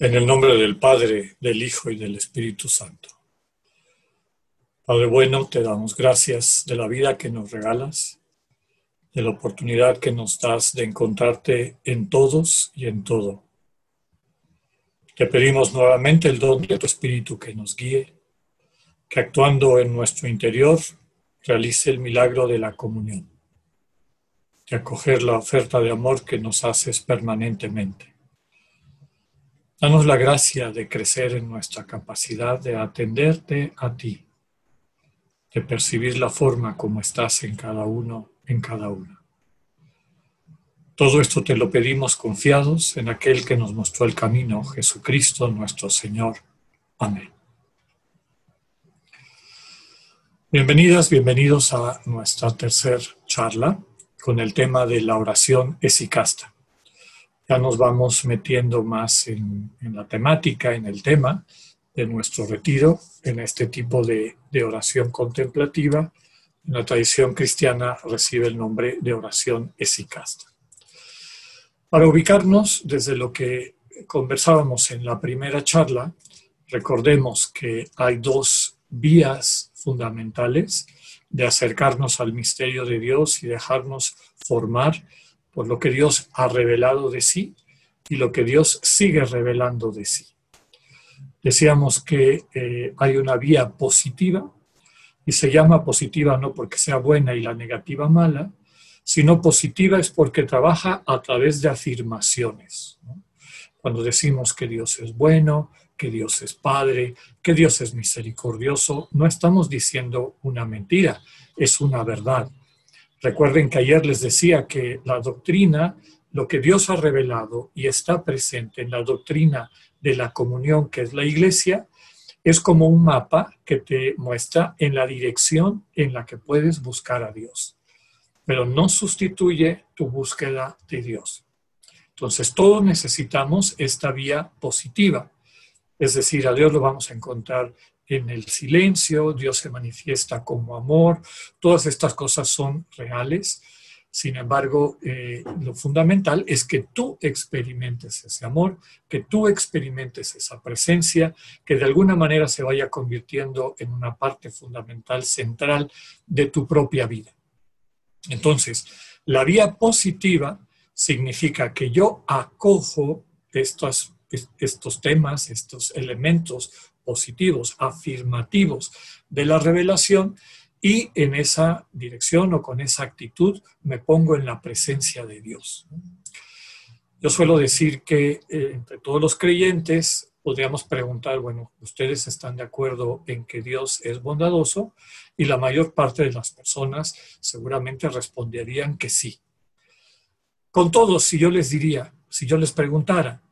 En el nombre del Padre, del Hijo y del Espíritu Santo. Padre bueno, te damos gracias de la vida que nos regalas, de la oportunidad que nos das de encontrarte en todos y en todo. Te pedimos nuevamente el don de tu Espíritu que nos guíe, que actuando en nuestro interior realice el milagro de la comunión, de acoger la oferta de amor que nos haces permanentemente Danos la gracia de crecer en nuestra capacidad de atenderte a ti, de percibir la forma como estás en cada uno, en cada una. Todo esto te lo pedimos confiados en aquel que nos mostró el camino, Jesucristo nuestro Señor. Amén. Bienvenidas, bienvenidos a nuestra tercera charla con el tema de la oración esicasta ya nos vamos metiendo más en, la temática, en el tema de nuestro retiro, en este tipo de, de oración contemplativa. En la tradición cristiana recibe el nombre de oración esicasta. Para ubicarnos desde lo que conversábamos en la primera charla, recordemos que hay dos vías fundamentales de acercarnos al misterio de Dios y dejarnos formar por lo que Dios ha revelado de sí y lo que Dios sigue revelando de sí. Decíamos que eh, hay una vía positiva y se llama positiva no porque sea buena y la negativa mala, sino positiva es porque trabaja a través de afirmaciones. Cuando decimos que Dios es bueno, que Dios es Padre, que Dios es misericordioso, no estamos diciendo una mentira, es una verdad. Recuerden que ayer les decía que la doctrina, lo que Dios ha revelado y está presente en la doctrina de la comunión, que es la iglesia, es como un mapa que te muestra en la dirección en la que puedes buscar a Dios, pero no sustituye tu búsqueda de Dios. Entonces, todos necesitamos esta vía positiva, es decir, a Dios lo vamos a encontrar en el silencio, Dios se manifiesta como amor, todas estas cosas son reales. Sin embargo, eh, lo fundamental es que tú experimentes ese amor, que tú experimentes esa presencia, que de alguna manera se vaya convirtiendo en una parte fundamental, central de tu propia vida. Entonces, la vía positiva significa que yo acojo estos, estos temas, estos elementos positivos, afirmativos de la revelación y en esa dirección o con esa actitud me pongo en la presencia de Dios. Yo suelo decir que eh, entre todos los creyentes podríamos preguntar, bueno, ustedes están de acuerdo en que Dios es bondadoso y la mayor parte de las personas seguramente responderían que sí. Con todo, si yo les diría, si yo les preguntara,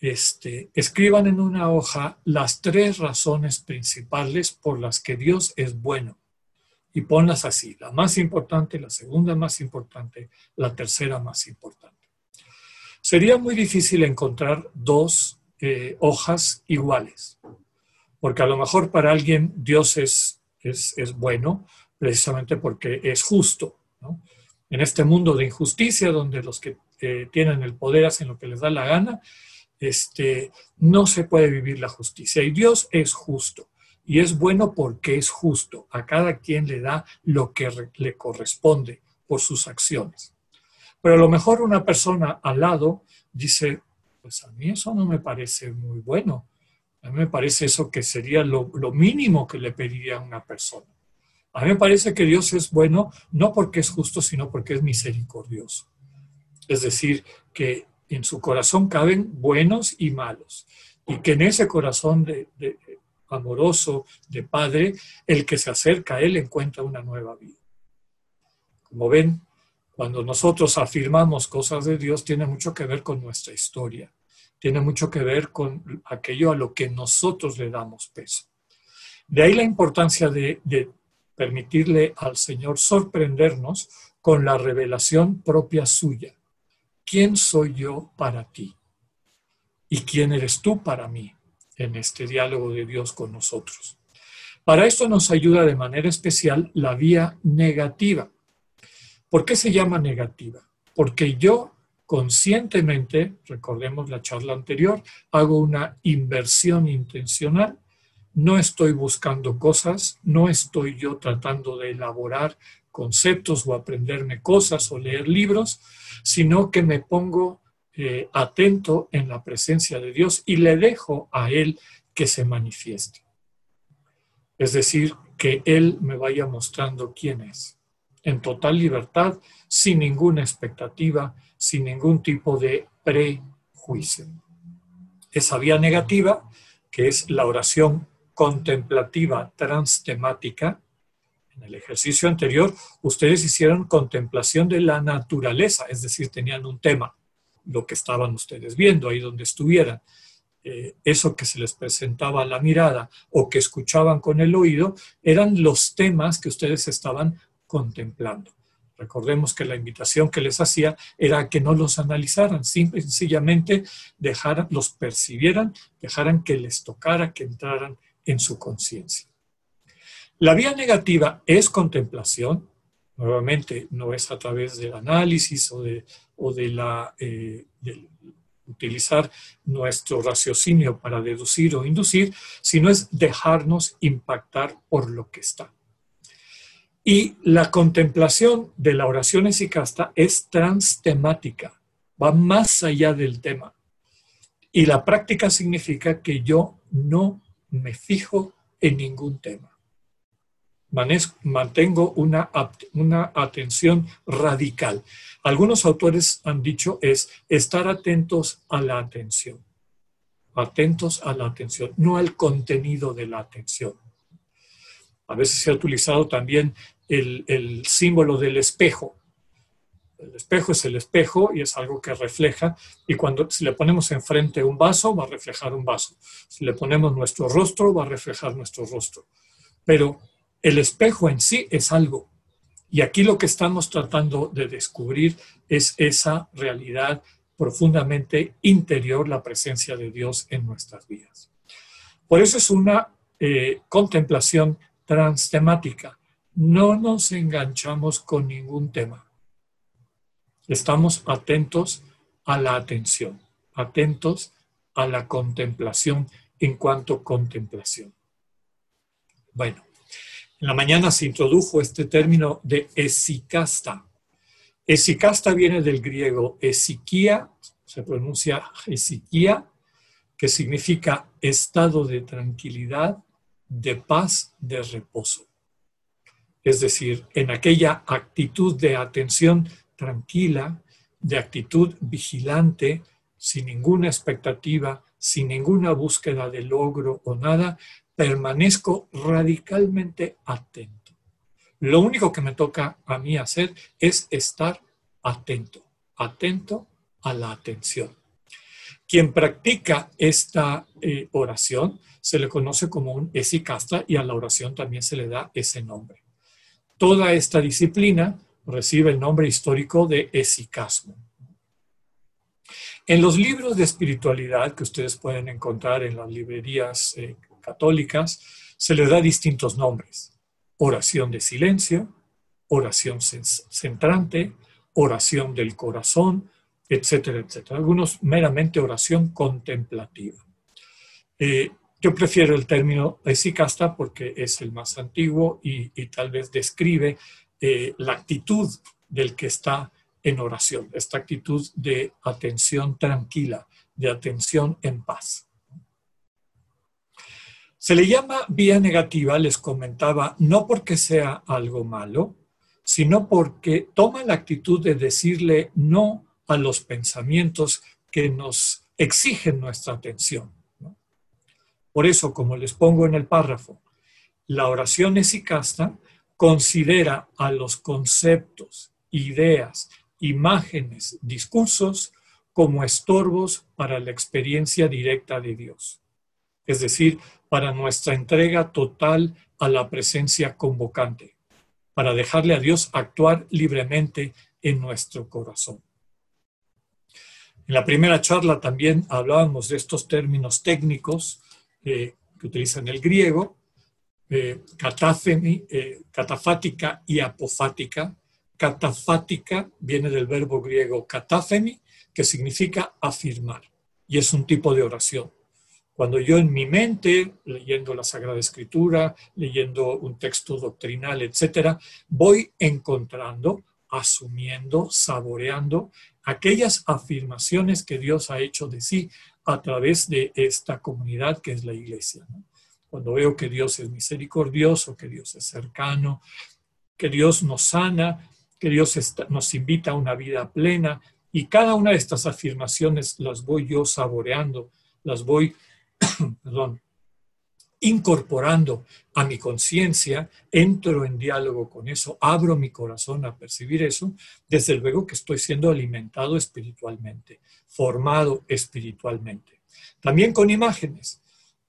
este, escriban en una hoja las tres razones principales por las que Dios es bueno y ponlas así, la más importante, la segunda más importante, la tercera más importante. Sería muy difícil encontrar dos eh, hojas iguales, porque a lo mejor para alguien Dios es, es, bueno precisamente porque es justo. En este mundo de injusticia, donde los que eh, tienen el poder hacen lo que les da la gana, este, no se puede vivir la justicia. Y Dios es justo. Y es bueno porque es justo. A cada quien le da lo que le corresponde por sus acciones. Pero a lo mejor una persona al lado dice, pues a mí eso no me parece muy bueno. A mí me parece eso que sería lo, lo mínimo que le pediría a una persona. A mí me parece que Dios es bueno no porque es justo, sino porque es misericordioso. Es decir, que en su corazón caben buenos y malos. Y que en ese corazón de, amoroso de Padre, el que se acerca a Él encuentra una nueva vida. Como ven, cuando nosotros afirmamos cosas de Dios, tiene mucho que ver con nuestra historia, tiene mucho que ver con aquello a lo que nosotros le damos peso. De ahí la importancia de permitirle al Señor sorprendernos con la revelación propia suya ¿quién soy yo para ti? ¿Y quién eres tú para mí en este diálogo de Dios con nosotros? Para esto nos ayuda de manera especial la vía negativa. ¿Por qué se llama negativa? Porque yo conscientemente, recordemos la charla anterior, hago una inversión intencional, no estoy buscando cosas, no estoy yo tratando de elaborar conceptos o aprenderme cosas o leer libros, sino que me pongo eh, atento en la presencia de Dios y le dejo a Él que se manifieste. Es decir, que Él me vaya mostrando quién es, en total libertad, sin ninguna expectativa, sin ningún tipo de prejuicio. Esa vía negativa, que es la oración contemplativa transtemática, en el ejercicio anterior, ustedes hicieron contemplación de la naturaleza, es decir, tenían un tema, lo que estaban ustedes viendo ahí donde estuvieran. Eh, eso que se les presentaba a la mirada o que escuchaban con el oído, eran los temas que ustedes estaban contemplando. Recordemos que la invitación que les hacía era que no los analizaran, simple y sencillamente dejaran, los percibieran, dejaran que les tocara, que entraran en su conciencia. La vía negativa es contemplación, nuevamente no es a través del análisis o de, la, eh, utilizar nuestro raciocinio para deducir o inducir, sino es dejarnos impactar por lo que está. Y la contemplación de la oración esicasta es transtemática, va más allá del tema. Y la práctica significa que yo no me fijo en ningún tema mantengo una, una atención radical. Algunos autores han dicho es estar atentos a la atención, atentos a la atención, no al contenido de la atención. A veces se ha utilizado también el, el símbolo del espejo. El espejo es el espejo y es algo que refleja. Y cuando si le ponemos enfrente un vaso, va a reflejar un vaso. Si le ponemos nuestro rostro, va a reflejar nuestro rostro. Pero el espejo en sí es algo. Y aquí lo que estamos tratando de descubrir es esa realidad profundamente interior, la presencia de Dios en nuestras vidas. Por eso es una eh, contemplación transtemática. No nos enganchamos con ningún tema. Estamos atentos a la atención, atentos a la contemplación en cuanto contemplación. Bueno, en la mañana se introdujo este término de esicasta. Esicasta viene del griego esiquía, se pronuncia esiquía, que significa estado de tranquilidad, de paz, de reposo. Es decir, en aquella actitud de atención tranquila, de actitud vigilante, sin ninguna expectativa, sin ninguna búsqueda de logro o nada, permanezco radicalmente atento. Lo único que me toca a mí hacer es estar atento, atento a la atención. Quien practica esta eh, oración se le conoce como un esicasta y a la oración también se le da ese nombre. Toda esta disciplina recibe el nombre histórico de esicasmo. En los libros de espiritualidad que ustedes pueden encontrar en las librerías eh, católicas, se le da distintos nombres. Oración de silencio, oración centrante, oración del corazón, etcétera, etcétera. Algunos meramente oración contemplativa. Eh, yo prefiero el término esicasta porque es el más antiguo y, tal vez describe eh, la actitud del que está en oración, esta actitud de atención tranquila, de atención en paz. Se le llama vía negativa, les comentaba, no porque sea algo malo, sino porque toma la actitud de decirle no a los pensamientos que nos exigen nuestra atención. Por eso, como les pongo en el párrafo, la oración esicasta considera a los conceptos, ideas, imágenes, discursos como estorbos para la experiencia directa de Dios. Es decir, para nuestra entrega total a la presencia convocante, para dejarle a Dios actuar libremente en nuestro corazón. En la primera charla también hablábamos de estos términos técnicos eh, que utilizan el griego, eh, eh, catafática y apofática. Catafática viene del verbo griego katáfemi, que significa afirmar, y es un tipo de oración. Cuando yo en mi mente, leyendo la Sagrada Escritura, leyendo un texto doctrinal, etcétera, voy encontrando, asumiendo, saboreando aquellas afirmaciones que Dios ha hecho de sí a través de esta comunidad que es la iglesia. Cuando veo que Dios es misericordioso, que Dios es cercano, que Dios nos sana, que Dios nos invita a una vida plena, y cada una de estas afirmaciones las voy yo saboreando, las voy perdón, incorporando a mi conciencia, entro en diálogo con eso, abro mi corazón a percibir eso, desde luego que estoy siendo alimentado espiritualmente, formado espiritualmente. También con imágenes.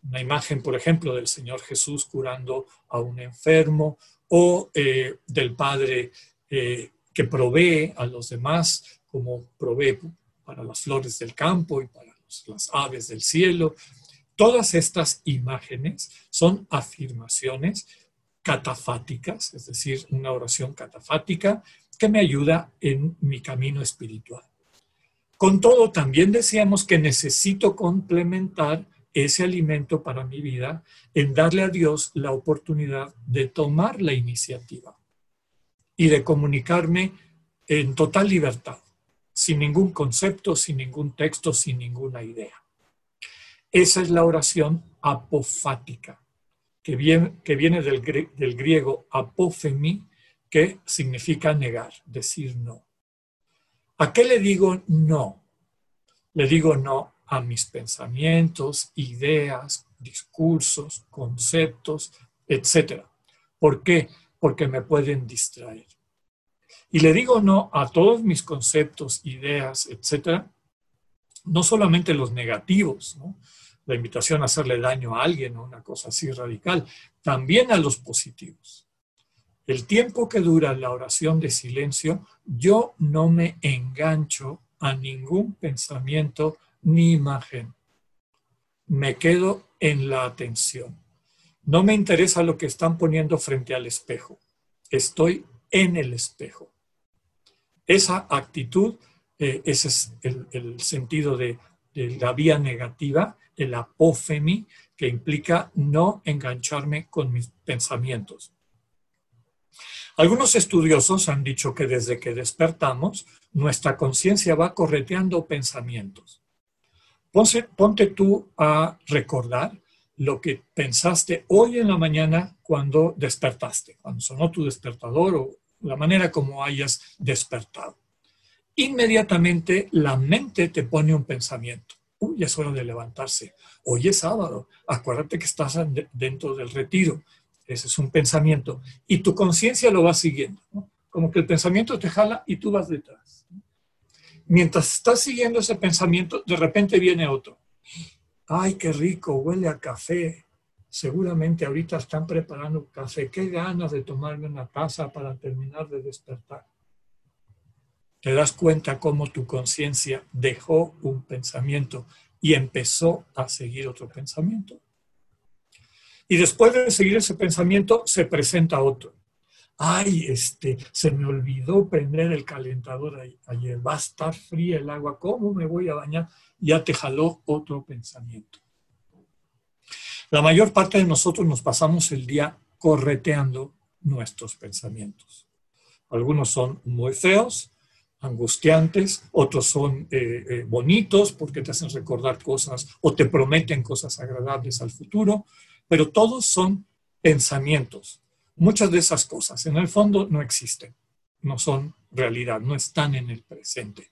Una imagen, por ejemplo, del Señor Jesús curando a un enfermo o eh, del Padre eh, que provee a los demás, como provee para las flores del campo y para las aves del cielo, Todas estas imágenes son afirmaciones catafáticas, es decir, una oración catafática que me ayuda en mi camino espiritual. Con todo, también decíamos que necesito complementar ese alimento para mi vida en darle a Dios la oportunidad de tomar la iniciativa y de comunicarme en total libertad, sin ningún concepto, sin ningún texto, sin ninguna idea. Esa es la oración apofática, que viene, que viene del, del griego apofemi, que significa negar, decir no. ¿A qué le digo no? Le digo no a mis pensamientos, ideas, discursos, conceptos, etc. ¿Por qué? Porque me pueden distraer. Y le digo no a todos mis conceptos, ideas, etc. No solamente los negativos, la invitación a hacerle daño a alguien o una cosa así radical, también a los positivos. El tiempo que dura la oración de silencio, yo no me engancho a ningún pensamiento ni imagen. Me quedo en la atención. No me interesa lo que están poniendo frente al espejo. Estoy en el espejo. Esa actitud, eh, ese es el, sentido de la vía negativa, el apófemi, que implica no engancharme con mis pensamientos. Algunos estudiosos han dicho que desde que despertamos, nuestra conciencia va correteando pensamientos. Ponte, tú a recordar lo que pensaste hoy en la mañana cuando despertaste, cuando sonó tu despertador o la manera como hayas despertado. Inmediatamente la mente te pone un pensamiento uy, es hora de levantarse, hoy es sábado, acuérdate que estás dentro del retiro, ese es un pensamiento, y tu conciencia lo va siguiendo, como que el pensamiento te jala y tú vas detrás. Mientras estás siguiendo ese pensamiento, de repente viene otro. Ay, qué rico, huele a café. Seguramente ahorita están preparando café. Qué ganas de tomarme una taza para terminar de despertar te das cuenta cómo tu conciencia dejó un pensamiento y empezó a seguir otro pensamiento. Y después de seguir ese pensamiento, se presenta otro. Ay, este, se me olvidó prender el calentador ayer, va a estar fría el agua, ¿cómo me voy a bañar? Ya te jaló otro pensamiento. La mayor parte de nosotros nos pasamos el día correteando nuestros pensamientos. Algunos son muy feos, angustiantes, otros son eh, eh, bonitos porque te hacen recordar cosas o te prometen cosas agradables al futuro, pero todos son pensamientos. Muchas de esas cosas en el fondo no existen, no son realidad, no están en el presente.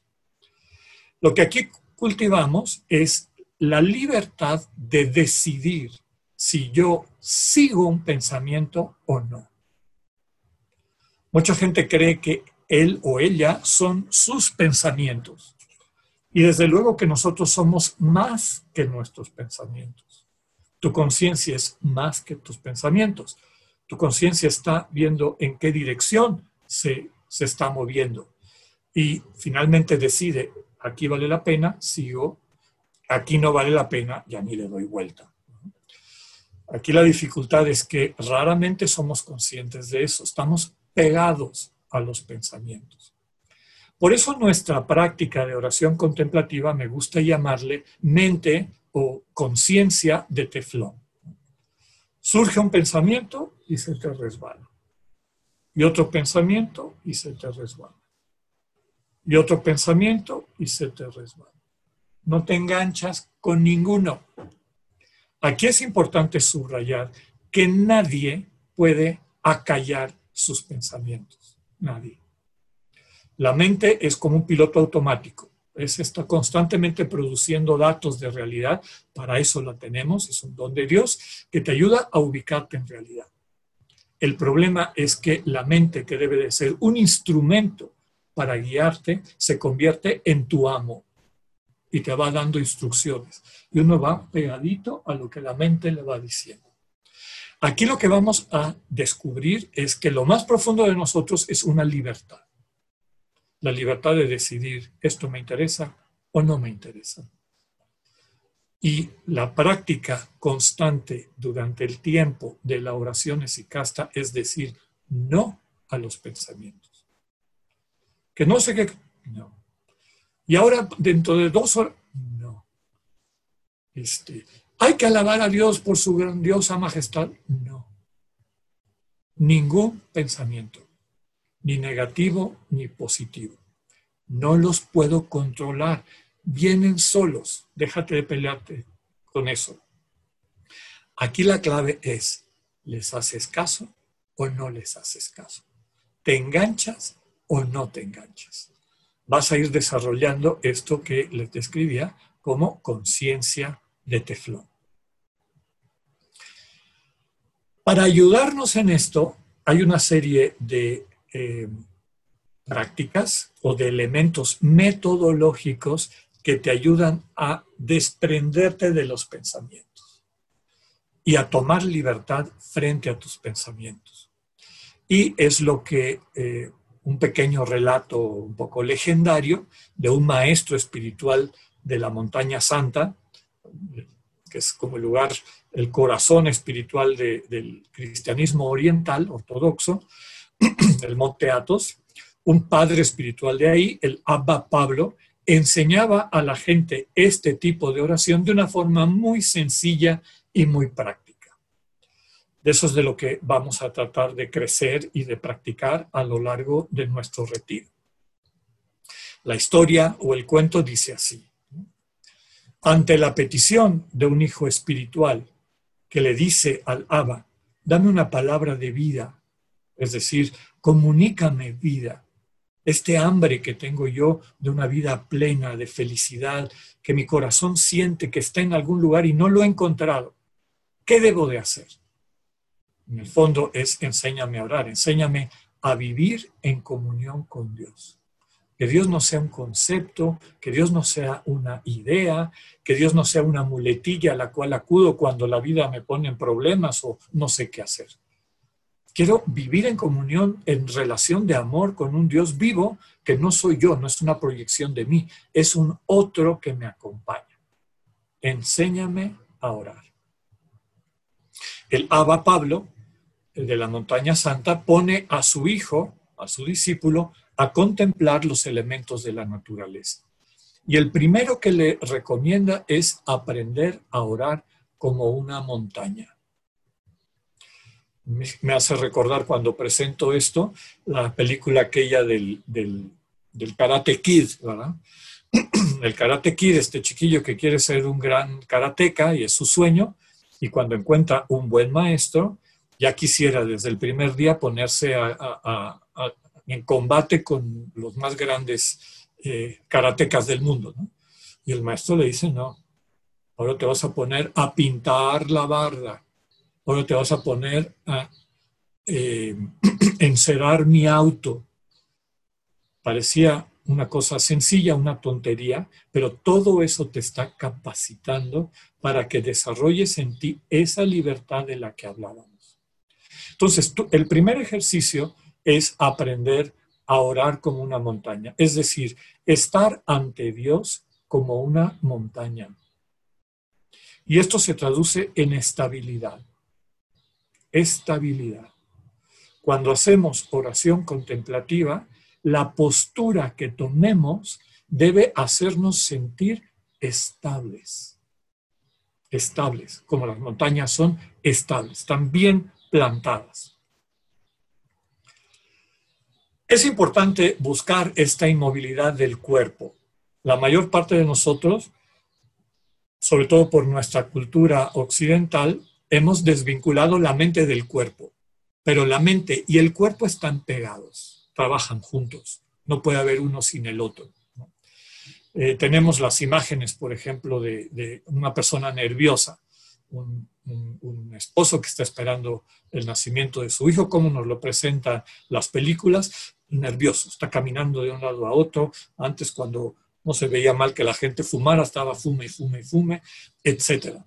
Lo que aquí cultivamos es la libertad de decidir si yo sigo un pensamiento o no. Mucha gente cree que él o ella son sus pensamientos. Y desde luego que nosotros somos más que nuestros pensamientos. Tu conciencia es más que tus pensamientos. Tu conciencia está viendo en qué dirección se, se está moviendo. Y finalmente decide, aquí vale la pena, sigo, aquí no vale la pena, ya ni le doy vuelta. Aquí la dificultad es que raramente somos conscientes de eso, estamos pegados a los pensamientos. Por eso nuestra práctica de oración contemplativa me gusta llamarle mente o conciencia de teflón. Surge un pensamiento y se te resbala. Y otro pensamiento y se te resbala. Y otro pensamiento y se te resbala. No te enganchas con ninguno. Aquí es importante subrayar que nadie puede acallar sus pensamientos. Nadie. La mente es como un piloto automático. Es, está constantemente produciendo datos de realidad. Para eso la tenemos. Es un don de Dios que te ayuda a ubicarte en realidad. El problema es que la mente, que debe de ser un instrumento para guiarte, se convierte en tu amo y te va dando instrucciones. Y uno va pegadito a lo que la mente le va diciendo. Aquí lo que vamos a descubrir es que lo más profundo de nosotros es una libertad. La libertad de decidir, esto me interesa o no me interesa. Y la práctica constante durante el tiempo de la oración esicasta es decir no a los pensamientos. Que no sé qué, no. Y ahora, dentro de dos horas, no. Este, ¿Hay que alabar a Dios por su grandiosa majestad? No. Ningún pensamiento, ni negativo ni positivo. No los puedo controlar. Vienen solos. Déjate de pelearte con eso. Aquí la clave es, ¿les haces caso o no les haces caso? ¿Te enganchas o no te enganchas? Vas a ir desarrollando esto que les describía como conciencia de teflón. Para ayudarnos en esto, hay una serie de eh, prácticas o de elementos metodológicos que te ayudan a desprenderte de los pensamientos y a tomar libertad frente a tus pensamientos. Y es lo que eh, un pequeño relato un poco legendario de un maestro espiritual de la montaña santa, que es como el lugar, el corazón espiritual del cristianismo oriental, ortodoxo, el Monte Athos, un padre espiritual de ahí, el Abba Pablo, enseñaba a la gente este tipo de oración de una forma muy sencilla y muy práctica. De eso es de lo que vamos a tratar de crecer y de practicar a lo largo de nuestro retiro. La historia o el cuento dice así. Ante la petición de un hijo espiritual que le dice al Abba, dame una palabra de vida, es decir, comunícame vida, este hambre que tengo yo de una vida plena, de felicidad, que mi corazón siente que está en algún lugar y no lo he encontrado. ¿Qué debo de hacer? En el fondo es enséñame a orar, enséñame a vivir en comunión con Dios. Que Dios no sea un concepto, que Dios no sea una idea, que Dios no sea una muletilla a la cual acudo cuando la vida me pone en problemas o no sé qué hacer. Quiero vivir en comunión, en relación de amor con un Dios vivo que no soy yo, no es una proyección de mí, es un otro que me acompaña. Enséñame a orar. El Abba Pablo, el de la montaña santa, pone a su hijo, a su discípulo, a contemplar los elementos de la naturaleza. Y el primero que le recomienda es aprender a orar como una montaña me hace recordar cuando presento esto, la película aquella del, del, Karate Kid, ¿verdad? El Karate Kid, este chiquillo que quiere ser un gran karateca y es su sueño, y cuando encuentra un buen maestro, ya quisiera desde el primer día ponerse en combate con los más grandes eh, karatecas del mundo. Y el maestro le dice, no, ahora te vas a poner a pintar la barda, ahora te vas a poner a eh, encerar mi auto. Parecía una cosa sencilla, una tontería, pero todo eso te está capacitando para que desarrolles en ti esa libertad de la que hablábamos. Entonces, el primer ejercicio es aprender a orar como una montaña, es decir, estar ante Dios como una montaña. Y esto se traduce en estabilidad estabilidad. Cuando hacemos oración contemplativa, la postura que tomemos debe hacernos sentir estables. Estables, como las montañas son estables, están bien plantadas. Es importante buscar esta inmovilidad del cuerpo. La mayor parte de nosotros, sobre todo por nuestra cultura occidental, hemos desvinculado la mente del cuerpo, pero la mente y el cuerpo están pegados, trabajan juntos, no puede haber uno sin el otro. Eh, tenemos las imágenes, por ejemplo, de, una persona nerviosa, un, esposo que está esperando el nacimiento de su hijo, como nos lo presentan las películas, nervioso, está caminando de un lado a otro, antes cuando no se veía mal que la gente fumara, estaba fume y fume y fume, etc.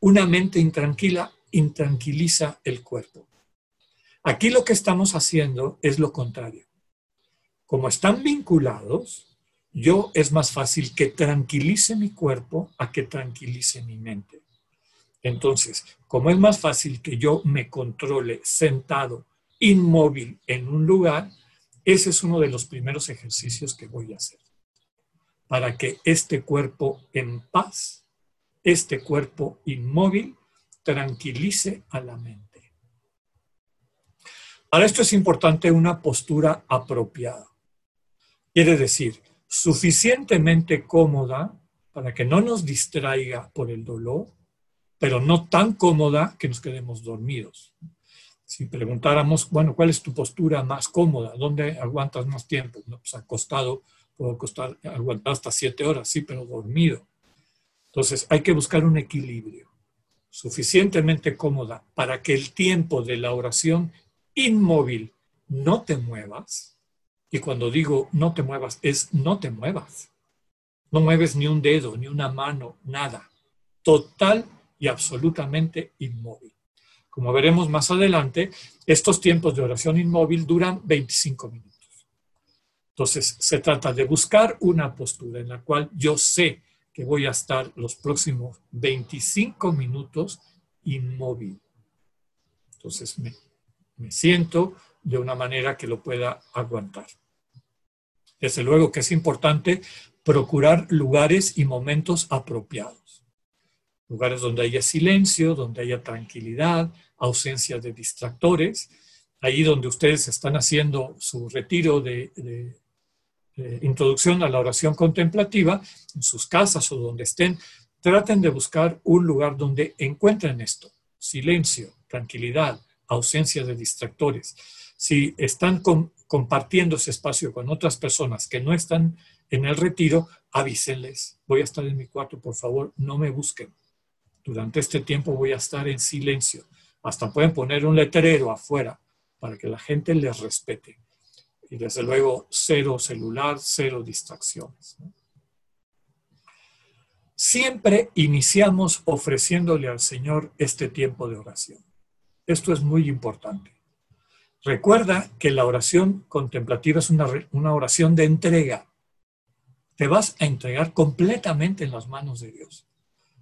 Una mente intranquila intranquiliza el cuerpo. Aquí lo que estamos haciendo es lo contrario. Como están vinculados, yo es más fácil que tranquilice mi cuerpo a que tranquilice mi mente. Entonces, como es más fácil que yo me controle sentado, inmóvil en un lugar, ese es uno de los primeros ejercicios que voy a hacer. Para que este cuerpo en paz, este cuerpo inmóvil, tranquilice a la mente. Para esto es importante una postura apropiada. Quiere decir, suficientemente cómoda para que no nos distraiga por el dolor, pero no tan cómoda que nos quedemos dormidos. Si preguntáramos, bueno, ¿cuál es tu postura más cómoda? ¿Dónde aguantas más tiempo? No, pues acostado, puedo acostar, aguantar hasta siete horas, sí, pero dormido. Entonces hay que buscar un equilibrio suficientemente cómoda para que el tiempo de la oración inmóvil no te muevas, y cuando digo no te muevas, es no te muevas. No mueves ni un dedo, ni una mano, nada. Total y absolutamente inmóvil. Como veremos más adelante, estos tiempos de oración inmóvil duran 25 minutos. Entonces, se trata de buscar una postura en la cual yo sé que voy a estar los próximos 25 minutos inmóvil. Entonces, me, me siento de una manera que lo pueda aguantar. Desde luego que es importante procurar lugares y momentos apropiados. Lugares donde haya silencio, donde haya tranquilidad, ausencia de distractores. Ahí donde ustedes están haciendo su retiro de, introducción a la oración contemplativa, en sus casas o donde estén, traten de buscar un lugar donde encuentren esto. Silencio, tranquilidad, ausencia de distractores. Si están compartiendo ese espacio con otras personas que no están en el retiro, avísenles, voy a estar en mi cuarto, por favor, no me busquen. Durante este tiempo voy a estar en silencio. Hasta pueden poner un letrero afuera para que la gente les respete. Y desde luego, cero celular, cero distracciones. Siempre iniciamos ofreciéndole al Señor este tiempo de oración. Esto es muy importante. Recuerda que la oración contemplativa es una, oración de entrega. Te vas a entregar completamente en las manos de Dios.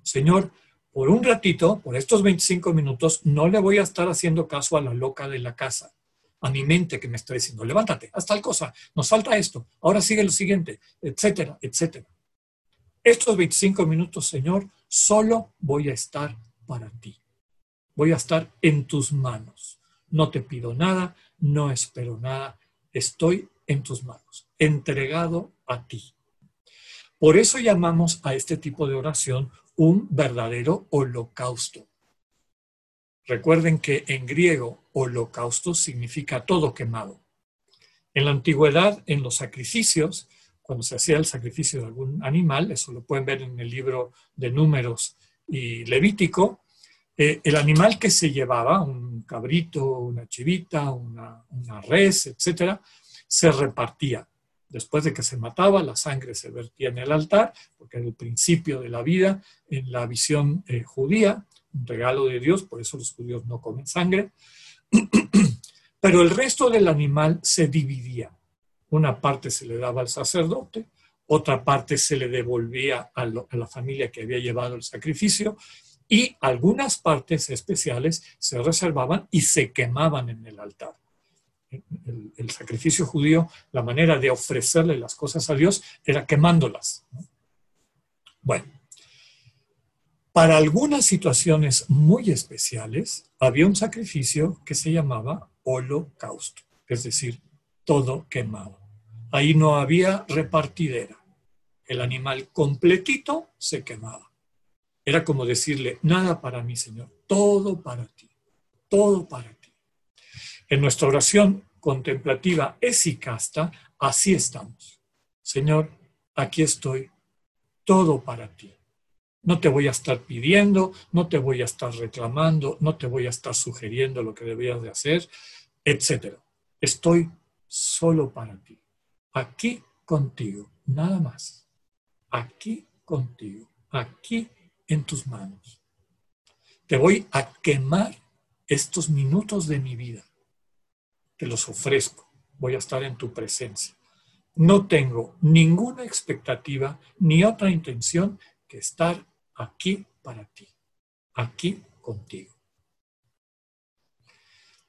Señor, por un ratito, por estos 25 minutos, no le voy a estar haciendo caso a la loca de la casa, a mi mente que me está diciendo, levántate, haz tal cosa, nos falta esto, ahora sigue lo siguiente, etcétera, etcétera. Estos 25 minutos, Señor, solo voy a estar para ti. Voy a estar en tus manos no te pido nada, no espero nada, estoy en tus manos, entregado a ti. Por eso llamamos a este tipo de oración un verdadero holocausto. Recuerden que en griego holocausto significa todo quemado. En la antigüedad, en los sacrificios, cuando se hacía el sacrificio de algún animal, eso lo pueden ver en el libro de números y Levítico, eh, el animal que se llevaba, un cabrito, una chivita, una, res, etcétera, se repartía. Después de que se mataba, la sangre se vertía en el altar, porque era el principio de la vida en la visión eh, judía, un regalo de Dios, por eso los judíos no comen sangre. Pero el resto del animal se dividía. Una parte se le daba al sacerdote, otra parte se le devolvía a la familia que había llevado el sacrificio y algunas partes especiales se reservaban y se quemaban en el altar. El, sacrificio judío, la manera de ofrecerle las cosas a Dios era quemándolas. Bueno, para algunas situaciones muy especiales había un sacrificio que se llamaba holocausto, es decir, todo quemado. Ahí no había repartidera. El animal completito se quemaba. Era como decirle, nada para mí, Señor, todo para ti, todo para ti. En nuestra oración contemplativa esicasta, así estamos. Señor, aquí estoy, todo para ti. No te voy a estar pidiendo, no te voy a estar reclamando, no te voy a estar sugiriendo lo que debías de hacer, etc. Estoy solo para ti. Aquí contigo, nada más. Aquí contigo, aquí en tus manos. Te voy a quemar estos minutos de mi vida. Te los ofrezco. Voy a estar en tu presencia. No tengo ninguna expectativa ni otra intención que estar aquí para ti, aquí contigo.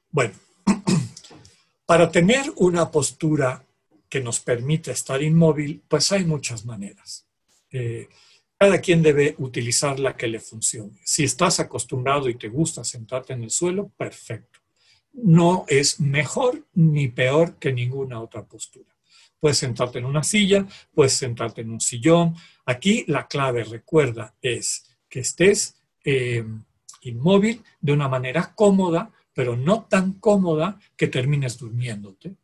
Bueno, para tener una postura que nos permita estar inmóvil, pues hay muchas maneras. Eh, cada quien debe utilizar la que le funcione. Si estás acostumbrado y te gusta sentarte en el suelo, perfecto. No es mejor ni peor que ninguna otra postura. Puedes sentarte en una silla, puedes sentarte en un sillón. Aquí la clave, recuerda, es que estés eh, inmóvil de una manera cómoda, pero no tan cómoda que termines durmiéndote,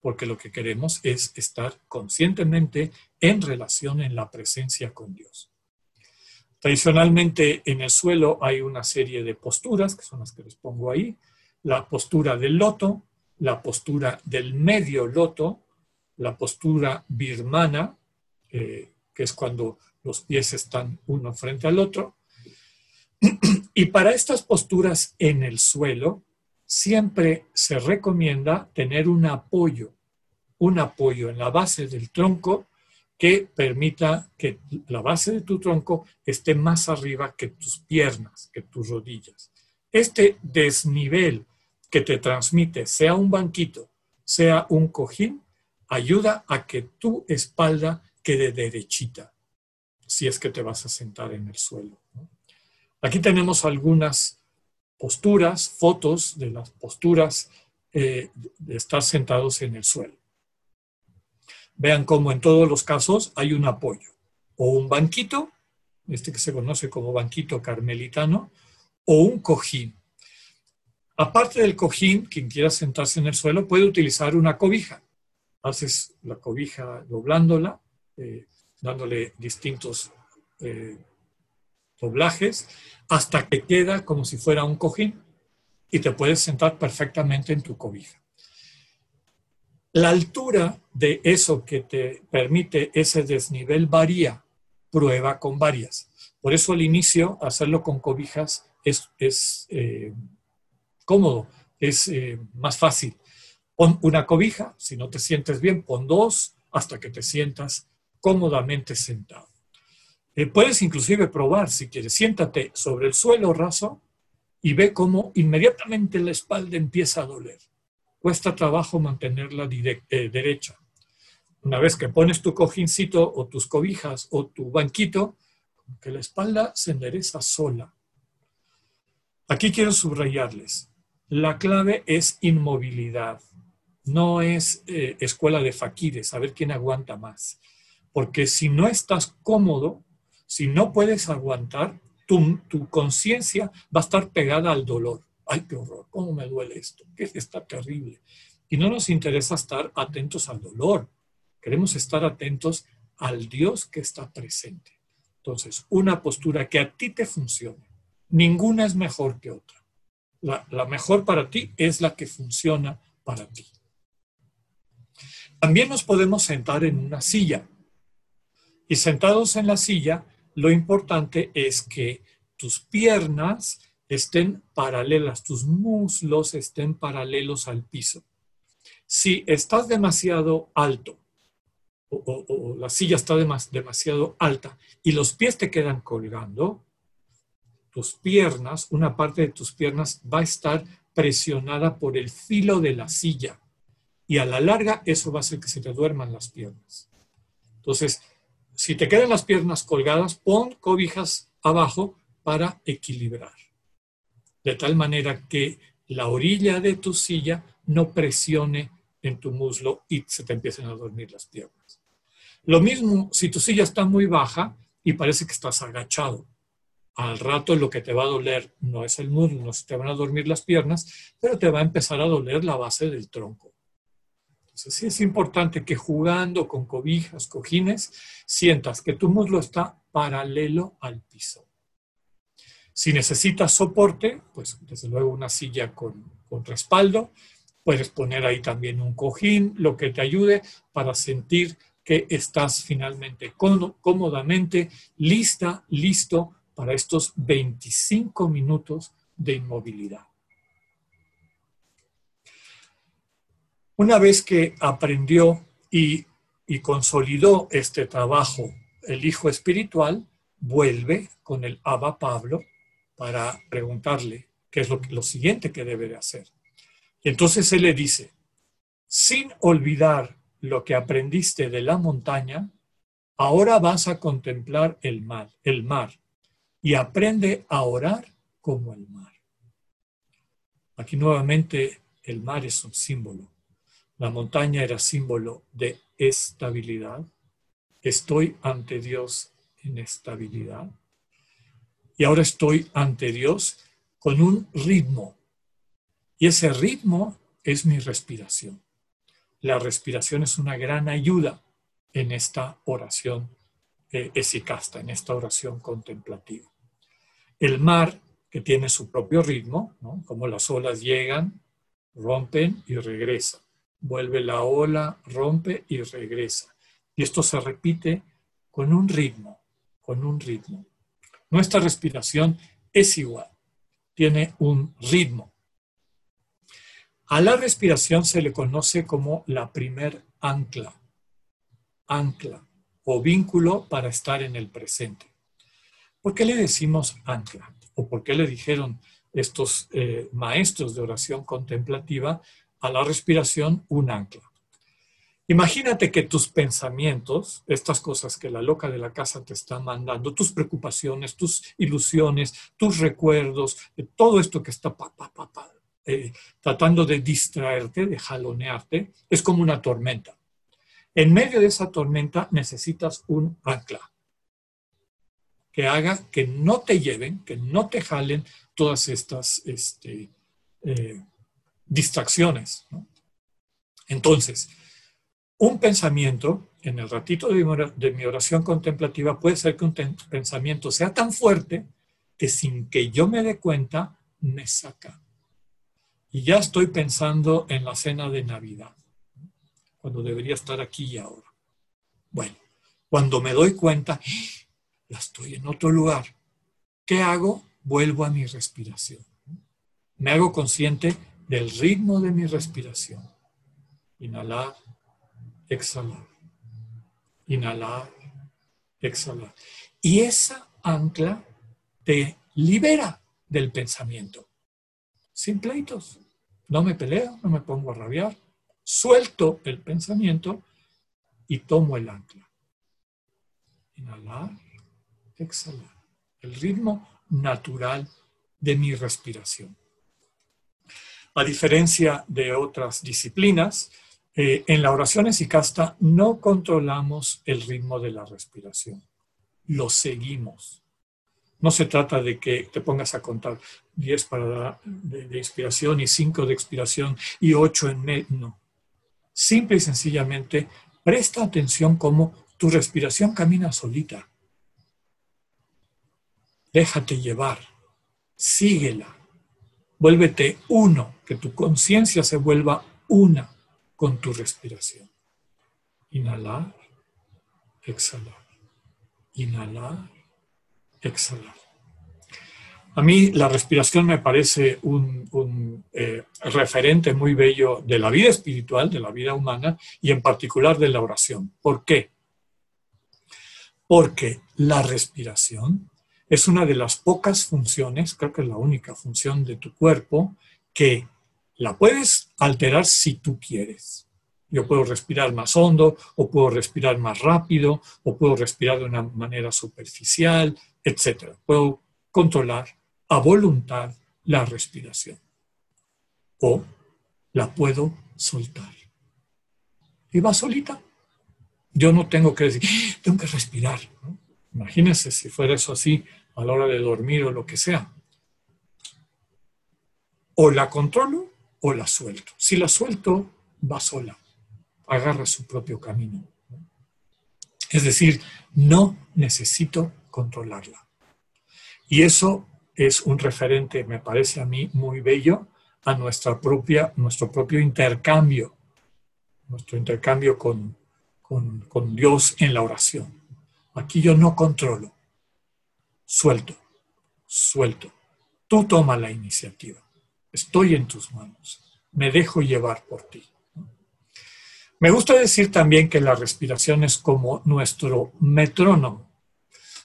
porque lo que queremos es estar conscientemente en relación en la presencia con Dios. Tradicionalmente en el suelo hay una serie de posturas, que son las que les pongo ahí. La postura del loto, la postura del medio loto, la postura birmana, eh, que es cuando los pies están uno frente al otro. Y para estas posturas en el suelo, siempre se recomienda tener un apoyo, un apoyo en la base del tronco que permita que la base de tu tronco esté más arriba que tus piernas, que tus rodillas. Este desnivel que te transmite, sea un banquito, sea un cojín, ayuda a que tu espalda quede derechita, si es que te vas a sentar en el suelo. Aquí tenemos algunas posturas, fotos de las posturas eh, de estar sentados en el suelo. Vean cómo en todos los casos hay un apoyo, o un banquito, este que se conoce como banquito carmelitano, o un cojín. Aparte del cojín, quien quiera sentarse en el suelo puede utilizar una cobija haces la cobija doblándola, eh, dándole distintos eh, doblajes, hasta que queda como si fuera un cojín y te puedes sentar perfectamente en tu cobija. La altura de eso que te permite ese desnivel varía, prueba con varias. Por eso al inicio hacerlo con cobijas es, eh, cómodo, es más fácil. Pon una cobija, si no te sientes bien, pon dos hasta que te sientas cómodamente sentado. Eh, puedes inclusive probar, si quieres, siéntate sobre el suelo raso y ve cómo inmediatamente la espalda empieza a doler. Cuesta trabajo mantenerla eh, derecha. Una vez que pones tu cojincito o tus cobijas o tu banquito, que la espalda se endereza sola. Aquí quiero subrayarles, la clave es inmovilidad no es eh, escuela de faquires, a ver quién aguanta más. Porque si no estás cómodo, si no puedes aguantar, tu, tu conciencia va a estar pegada al dolor. Ay, qué horror, cómo me duele esto, que está terrible. Y no nos interesa estar atentos al dolor, queremos estar atentos al Dios que está presente. Entonces, una postura que a ti te funcione. Ninguna es mejor que otra. La mejor para ti es la que funciona para ti. También nos podemos sentar en una silla. Y sentados en la silla, lo importante es que tus piernas estén paralelas, tus muslos estén paralelos al piso. Si estás demasiado alto o, la silla está demasiado alta y los pies te quedan colgando, tus piernas, una parte de tus piernas va a estar presionada por el filo de la silla y a la larga eso va a hacer que se te duerman las piernas. Entonces, si te quedan las piernas colgadas, pon cobijas abajo para equilibrar. De tal manera que la orilla de tu silla no presione en tu muslo y se te empiecen a dormir las piernas. Lo mismo si tu silla está muy baja y parece que estás agachado. Al rato lo que te va a doler no es el muslo, no se te van a dormir las piernas, pero te va a empezar a doler la base del tronco. Entonces sí es importante que jugando con cobijas, cojines, sientas que tu muslo está paralelo al piso. Si necesitas soporte, pues desde luego una silla con, con respaldo, puedes poner ahí también un cojín, lo que te ayude para sentir que estás finalmente cómodamente lista, listo para estos 25 minutos de inmovilidad. Una vez que aprendió y, consolidó este trabajo el hijo espiritual, vuelve con el Abba Pablo para preguntarle qué es lo, lo siguiente que debe de hacer. Y entonces él le dice, sin olvidar lo que aprendiste de la montaña, ahora vas a contemplar el mar, el mar, y aprende a orar como el mar. Aquí nuevamente el mar es un símbolo. La montaña era símbolo de estabilidad. Estoy ante Dios en estabilidad. Y ahora estoy ante Dios con un ritmo. Y ese ritmo es mi respiración. La respiración es una gran ayuda en esta oración eh, esicasta, en esta oración contemplativa. El mar, que tiene su propio ritmo, como las olas llegan, rompen y regresan vuelve la ola, rompe y regresa. Y esto se repite con un ritmo, con un ritmo. Nuestra respiración es igual, tiene un ritmo. A la respiración se le conoce como la primer ancla, ancla o vínculo para estar en el presente. ¿Por qué le decimos ancla? ¿O por qué le dijeron estos eh, maestros de oración contemplativa a la respiración un ancla. Imagínate que tus pensamientos, estas cosas que la loca de la casa te está mandando, tus preocupaciones, tus ilusiones, tus recuerdos, todo esto que está eh, tratando de distraerte, de jalonearte, es como una tormenta. En medio de esa tormenta necesitas un ancla que haga que no te lleven, que no te jalen todas estas este, eh, distracciones. Entonces, un pensamiento, en el ratito de mi oración contemplativa, puede ser que un pensamiento sea tan fuerte que sin que yo me dé cuenta, me saca. Y ya estoy pensando en la cena de Navidad, cuando debería estar aquí y ahora. Bueno, cuando me doy cuenta, ya estoy en otro lugar. ¿Qué hago? Vuelvo a mi respiración. Me hago consciente del ritmo de mi respiración. Inhalar, exhalar. Inhalar, exhalar. Y esa ancla te libera del pensamiento. Sin pleitos. No me peleo, no me pongo a rabiar. Suelto el pensamiento y tomo el ancla. Inhalar, exhalar. El ritmo natural de mi respiración. A diferencia de otras disciplinas, eh, en la oración esicasta no controlamos el ritmo de la respiración, lo seguimos. No se trata de que te pongas a contar 10 para de, inspiración y 5 de expiración y 8 en medio. No. Simple y sencillamente, presta atención cómo tu respiración camina solita. Déjate llevar, síguela, vuélvete uno que tu conciencia se vuelva una con tu respiración. Inhalar, exhalar. Inhalar, exhalar. A mí la respiración me parece un, eh, referente muy bello de la vida espiritual, de la vida humana y en particular de la oración. ¿Por qué? Porque la respiración es una de las pocas funciones, creo que es la única función de tu cuerpo, que la puedes alterar si tú quieres. Yo puedo respirar más hondo, o puedo respirar más rápido, o puedo respirar de una manera superficial, etc. Puedo controlar a voluntad la respiración. O la puedo soltar. Y va solita. Yo no tengo que decir, ¡Ah! tengo que respirar. Imagínense si fuera eso así a la hora de dormir o lo que sea. O la controlo o la suelto. Si la suelto, va sola, agarra su propio camino. Es decir, no necesito controlarla. Y eso es un referente, me parece a mí, muy bello a nuestra propia, nuestro propio intercambio, nuestro intercambio con, con Dios en la oración. Aquí yo no controlo, suelto, suelto. Tú toma la iniciativa. Estoy en tus manos. Me dejo llevar por ti. Me gusta decir también que la respiración es como nuestro metrónomo.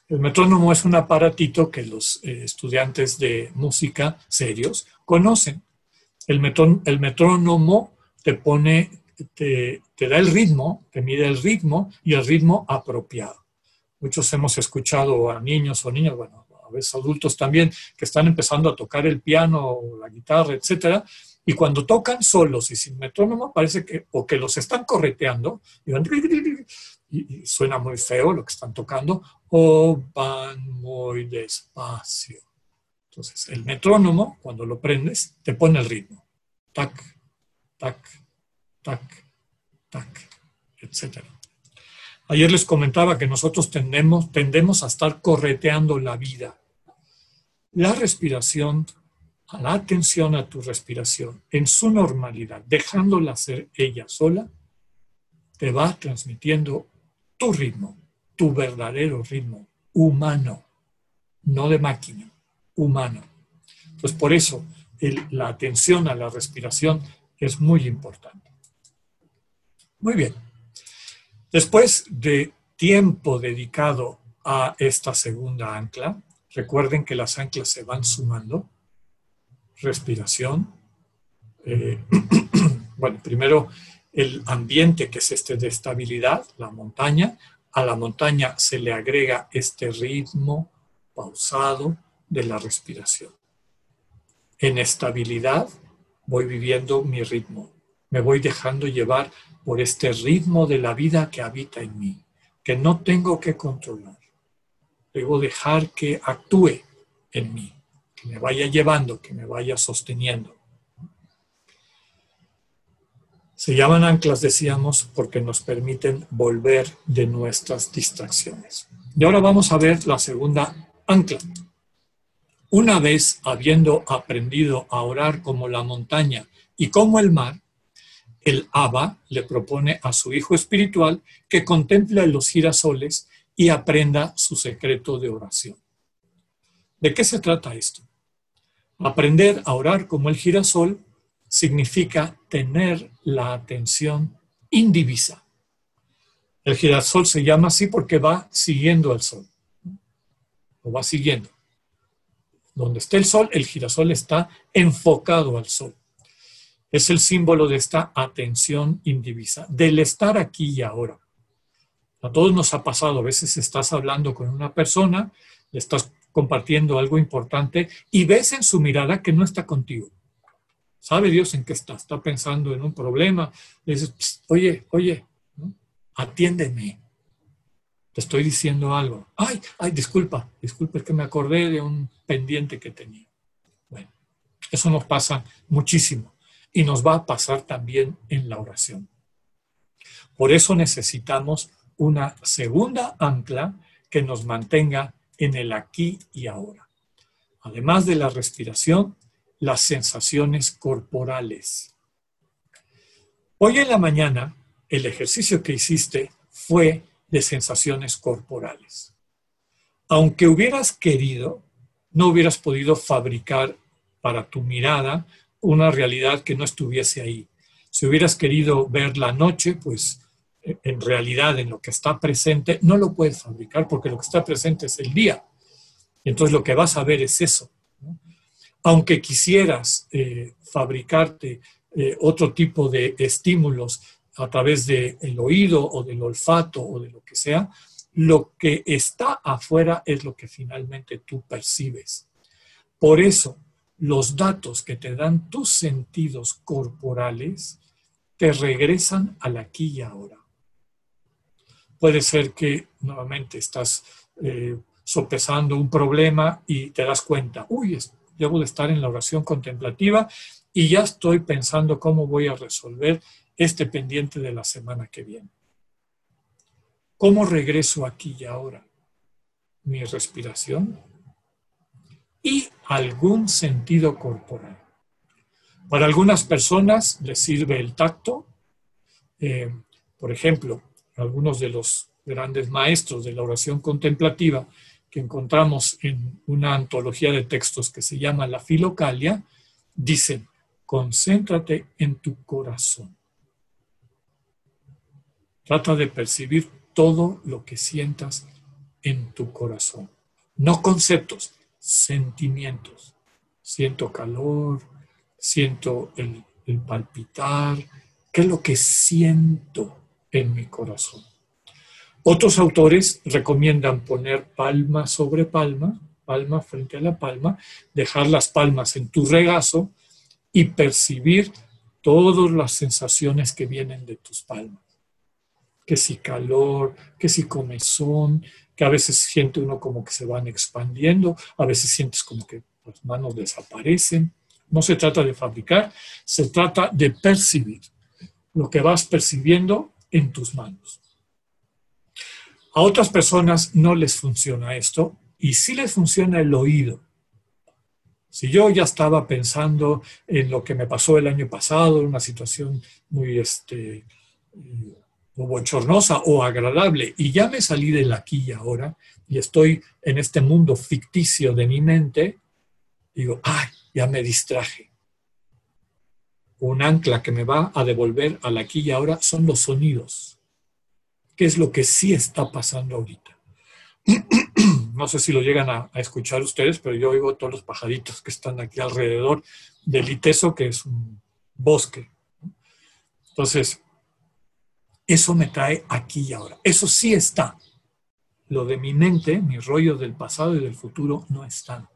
El metrónomo es un aparatito que los eh, estudiantes de música serios conocen. El, metrónomo te pone, te, te da el ritmo, te mide el ritmo y el ritmo apropiado. Muchos hemos escuchado a niños o niñas, bueno, a veces adultos también, que están empezando a tocar el piano o la guitarra, etcétera, y cuando tocan solos y sin metrónomo, parece que o que los están correteando y, y, suena muy feo lo que están tocando, o van muy despacio. Entonces, el metrónomo, cuando lo prendes, te pone el ritmo. Tac, tac, tac, tac, etcétera. Ayer les comentaba que nosotros tendemos, tendemos a estar correteando la vida. La respiración, la atención a tu respiración en su normalidad, dejándola ser ella sola, te va transmitiendo tu ritmo, tu verdadero ritmo humano, no de máquina, humano. Pues por eso la atención a la respiración es muy importante. Muy bien. Después de tiempo dedicado a esta segunda ancla, recuerden que las anclas se van sumando. Respiración. Eh, bueno, primero el ambiente que es este de estabilidad, la montaña. A la montaña se le agrega este ritmo pausado de la respiración. En estabilidad voy viviendo mi ritmo, me voy dejando llevar por este ritmo de la vida que habita en mí, que no tengo que controlar. Debo dejar que actúe en mí, que me vaya llevando, que me vaya sosteniendo. Se llaman anclas, decíamos, porque nos permiten volver de nuestras distracciones. Y ahora vamos a ver la segunda ancla. Una vez habiendo aprendido a orar como la montaña y como el mar, el Abba le propone a su hijo espiritual que contemple los girasoles y aprenda su secreto de oración. ¿De qué se trata esto? Aprender a orar como el girasol significa tener la atención indivisa. El girasol se llama así porque va siguiendo al sol. Lo va siguiendo. Donde está el sol, el girasol está enfocado al sol es el símbolo de esta atención indivisa, del estar aquí y ahora. A todos nos ha pasado, a veces estás hablando con una persona, le estás compartiendo algo importante y ves en su mirada que no está contigo. ¿Sabe Dios en qué está? Está pensando en un problema. Le dices, oye, oye, atiéndeme. Te estoy diciendo algo. Ay, ay, disculpa, disculpa, es que me acordé de un pendiente que tenía. Bueno, eso nos pasa muchísimo y nos va a pasar también en la oración. Por eso necesitamos una segunda ancla que nos mantenga en el aquí y ahora. Además de la respiración, las sensaciones corporales. Hoy en la mañana, el ejercicio que hiciste fue de sensaciones corporales. Aunque hubieras querido, no hubieras podido fabricar para tu mirada una realidad que no estuviese ahí. Si hubieras querido ver la noche, pues eh, en realidad en lo que está presente no lo puedes fabricar porque lo que está presente es el día. Entonces lo que vas a ver es eso. Aunque quisieras eh, fabricarte eh, otro tipo de estímulos a través del oído o del olfato o de lo que sea, lo que está afuera es lo que finalmente tú percibes. Por eso, los datos que te dan tus sentidos corporales te regresan al aquí y ahora. Puede ser que nuevamente estás eh, sopesando un problema y te das cuenta, uy, debo de estar en la oración contemplativa y ya estoy pensando cómo voy a resolver este pendiente de la semana que viene. ¿Cómo regreso aquí y ahora? Mi respiración y algún sentido corporal. Para algunas personas les sirve el tacto. Eh, por ejemplo, algunos de los grandes maestros de la oración contemplativa que encontramos en una antología de textos que se llama La Filocalia, dicen, concéntrate en tu corazón. Trata de percibir todo lo que sientas en tu corazón. No conceptos, sentimientos. Siento calor, siento el, palpitar. ¿Qué es lo que siento en mi corazón? Otros autores recomiendan poner palma sobre palma, palma frente a la palma, dejar las palmas en tu regazo y percibir todas las sensaciones que vienen de tus palmas que si calor, que si comezón, que a veces siente uno como que se van expandiendo, a veces sientes como que las manos desaparecen. No se trata de fabricar, se trata de percibir lo que vas percibiendo en tus manos. A otras personas no les funciona esto y sí les funciona el oído. Si yo ya estaba pensando en lo que me pasó el año pasado, una situación muy este, o bochornosa o agradable y ya me salí del aquí y ahora y estoy en este mundo ficticio de mi mente, digo, ay, ya me distraje. Un ancla que me va a devolver al aquí y ahora son los sonidos, que es lo que sí está pasando ahorita. no sé si lo llegan a, a, escuchar ustedes, pero yo oigo todos los pajaritos que están aquí alrededor del Iteso, que es un bosque. Entonces, eso me trae aquí y ahora. Eso sí está. Lo de mi mente, mi rollo del pasado y del futuro no están.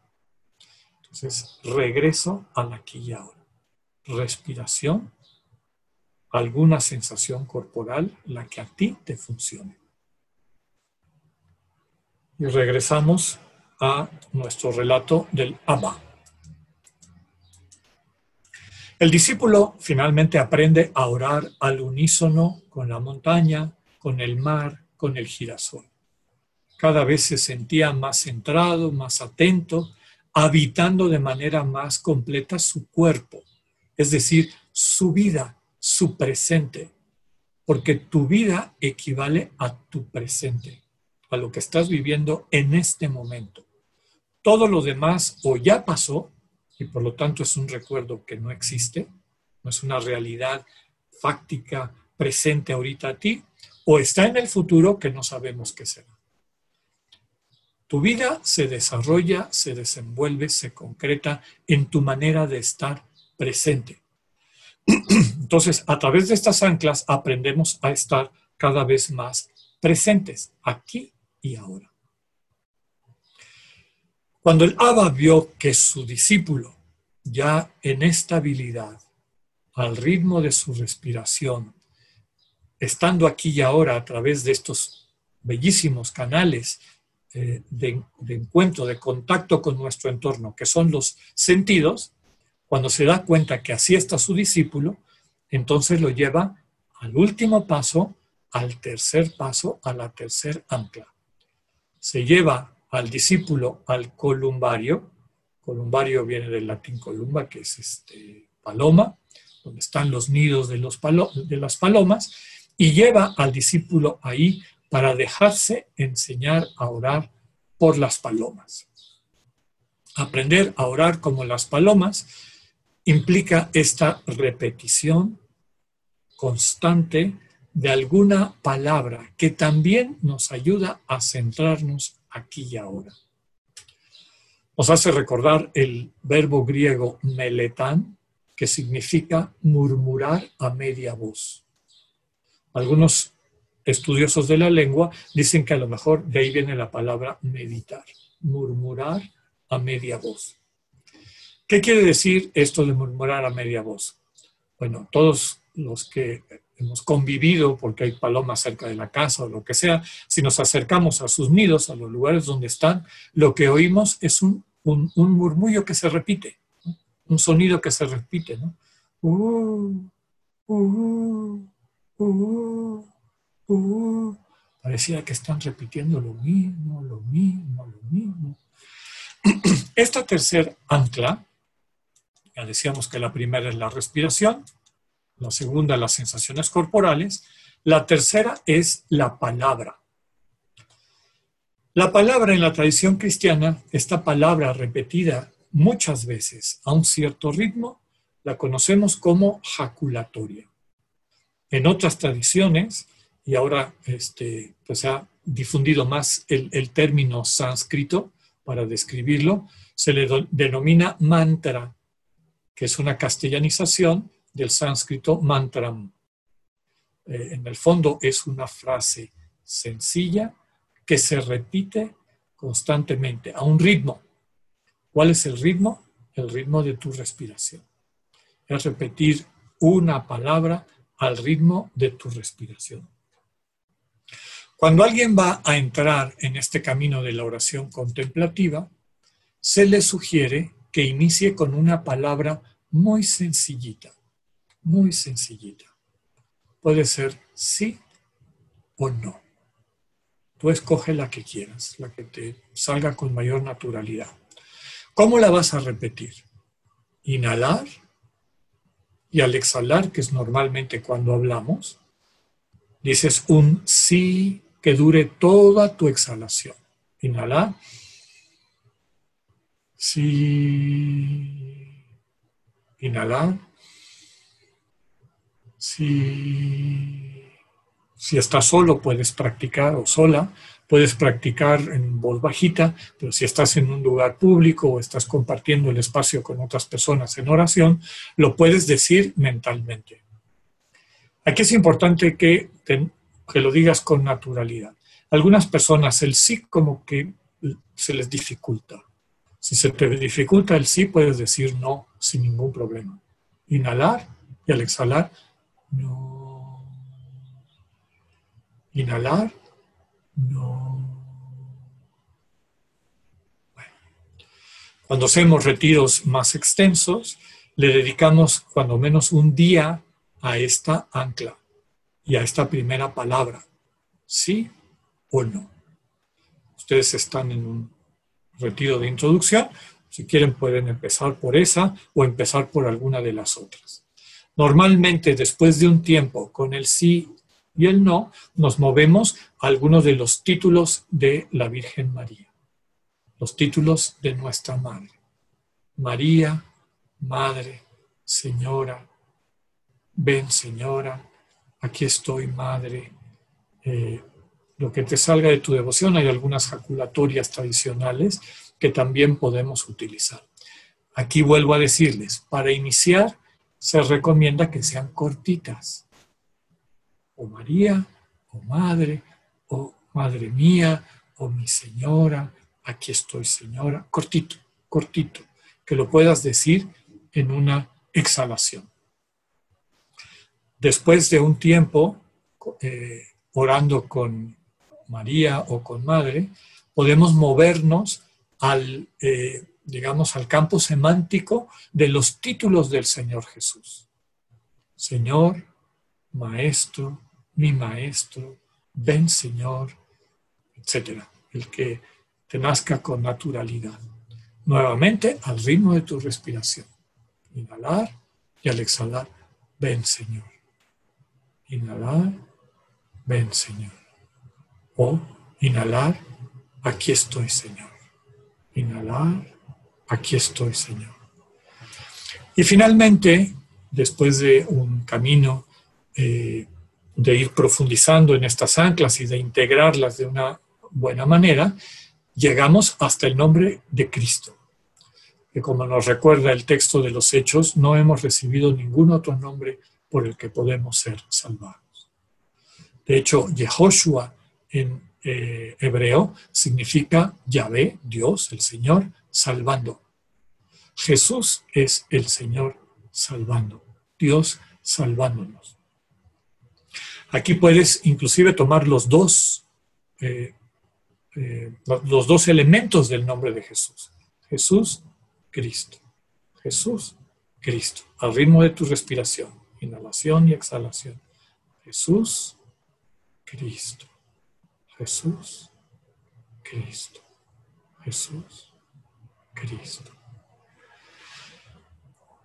Entonces, regreso al aquí y ahora. Respiración, alguna sensación corporal, la que a ti te funcione. Y regresamos a nuestro relato del Abba. El discípulo finalmente aprende a orar al unísono con la montaña, con el mar, con el girasol. Cada vez se sentía más centrado, más atento, habitando de manera más completa su cuerpo, es decir, su vida, su presente, porque tu vida equivale a tu presente, a lo que estás viviendo en este momento. Todo lo demás o ya pasó y por lo tanto es un recuerdo que no existe, no es una realidad fáctica presente ahorita a ti, o está en el futuro que no sabemos qué será. Tu vida se desarrolla, se desenvuelve, se concreta en tu manera de estar presente. Entonces, a través de estas anclas aprendemos a estar cada vez más presentes, aquí y ahora. Cuando el Abba vio que su discípulo, ya en estabilidad, al ritmo de su respiración, estando aquí y ahora a través de estos bellísimos canales eh, de, de encuentro, de contacto con nuestro entorno, que son los sentidos, cuando se da cuenta que así está su discípulo, entonces lo lleva al último paso, al tercer paso, a la tercer ancla. Se lleva al discípulo al columbario. Columbario viene del latín columba, que es este, paloma, donde están los nidos de, las palomas, y lleva al discípulo ahí para dejarse enseñar a orar por las palomas. Aprender a orar como las palomas implica esta repetición constante de alguna palabra que también nos ayuda a centrarnos aquí y ahora. Nos hace recordar el verbo griego meletán, que significa murmurar a media voz. Algunos estudiosos de la lengua dicen que a lo mejor de ahí viene la palabra meditar, murmurar a media voz. ¿Qué quiere decir esto de murmurar a media voz? Bueno, todos los que hemos convivido, porque hay palomas cerca de la casa o lo que sea, si nos acercamos a sus nidos, a los lugares donde están, lo que oímos es un, murmullo que se repite, un sonido que se repite, ¿no? Uh, uh, uh, Parecía que están repitiendo lo mismo, lo mismo, lo mismo. Esta tercer ancla, ya decíamos que la primera es la respiración, la segunda las sensaciones corporales, la tercera es la palabra. La palabra en la tradición cristiana, esta palabra repetida muchas veces a un cierto ritmo, la conocemos como jaculatoria. En otras tradiciones, y ahora este, pues ha difundido más el término sánscrito para describirlo, se le denomina mantra, que es una castellanización del sánscrito mantram. Eh, en el fondo es una frase sencilla que se repite constantemente a un ritmo. ¿Cuál es el ritmo? El ritmo de tu respiración. Es repetir una palabra al ritmo de tu respiración. Cuando alguien va a entrar en este camino de la oración contemplativa, se le sugiere que inicie con una palabra muy sencillita muy sencillita. Puede ser sí o no. Tú escoge la que quieras, la que te salga con mayor naturalidad. ¿Cómo la vas a repetir? Inhalar y al exhalar, que es normalmente cuando hablamos, dices un sí que dure toda tu exhalación. Inhalar. Sí. Inhalar. Si, si estás solo, puedes practicar o sola, puedes practicar en voz bajita, pero si estás en un lugar público o estás compartiendo el espacio con otras personas en oración, lo puedes decir mentalmente. Aquí es importante que, que lo digas con naturalidad. Algunas personas el sí como que se les dificulta. Si se te dificulta el sí, puedes decir no sin ningún problema. Inhalar y al exhalar no. Inhalar. No. Cuando hacemos retiros más extensos, le dedicamos cuando menos un día a esta ancla y a esta primera palabra. ¿Sí o no? Ustedes están en un retiro de introducción. Si quieren pueden empezar por esa o empezar por alguna de las otras. Normalmente, después de un tiempo con el sí y el no, nos movemos a algunos de los títulos de la Virgen María, los títulos de nuestra Madre. María, Madre, Señora, ven Señora, aquí estoy Madre. Eh, lo que te salga de tu devoción, hay algunas jaculatorias tradicionales que también podemos utilizar. Aquí vuelvo a decirles, para iniciar se recomienda que sean cortitas. O María, o Madre, o Madre mía, o mi Señora, aquí estoy Señora, cortito, cortito, que lo puedas decir en una exhalación. Después de un tiempo eh, orando con María o con Madre, podemos movernos al eh, digamos, al campo semántico de los títulos del Señor Jesús. Señor, Maestro, mi Maestro, ven Señor, etc. El que te nazca con naturalidad. Nuevamente al ritmo de tu respiración. Inhalar y al exhalar, ven Señor. Inhalar, ven Señor. O inhalar, aquí estoy Señor. Inhalar, aquí estoy, Señor. Y finalmente, después de un camino eh, de ir profundizando en estas anclas y de integrarlas de una buena manera, llegamos hasta el nombre de Cristo, que como nos recuerda el texto de los Hechos, no hemos recibido ningún otro nombre por el que podemos ser salvados. De hecho, Yehoshua en eh, hebreo significa Yahvé, Dios, el Señor, salvando. Jesús es el Señor salvando, Dios salvándonos. Aquí puedes inclusive tomar los dos, eh, eh, los dos elementos del nombre de Jesús. Jesús, Cristo. Jesús, Cristo. Al ritmo de tu respiración, inhalación y exhalación. Jesús, Cristo. Jesús, Cristo. Jesús, Cristo.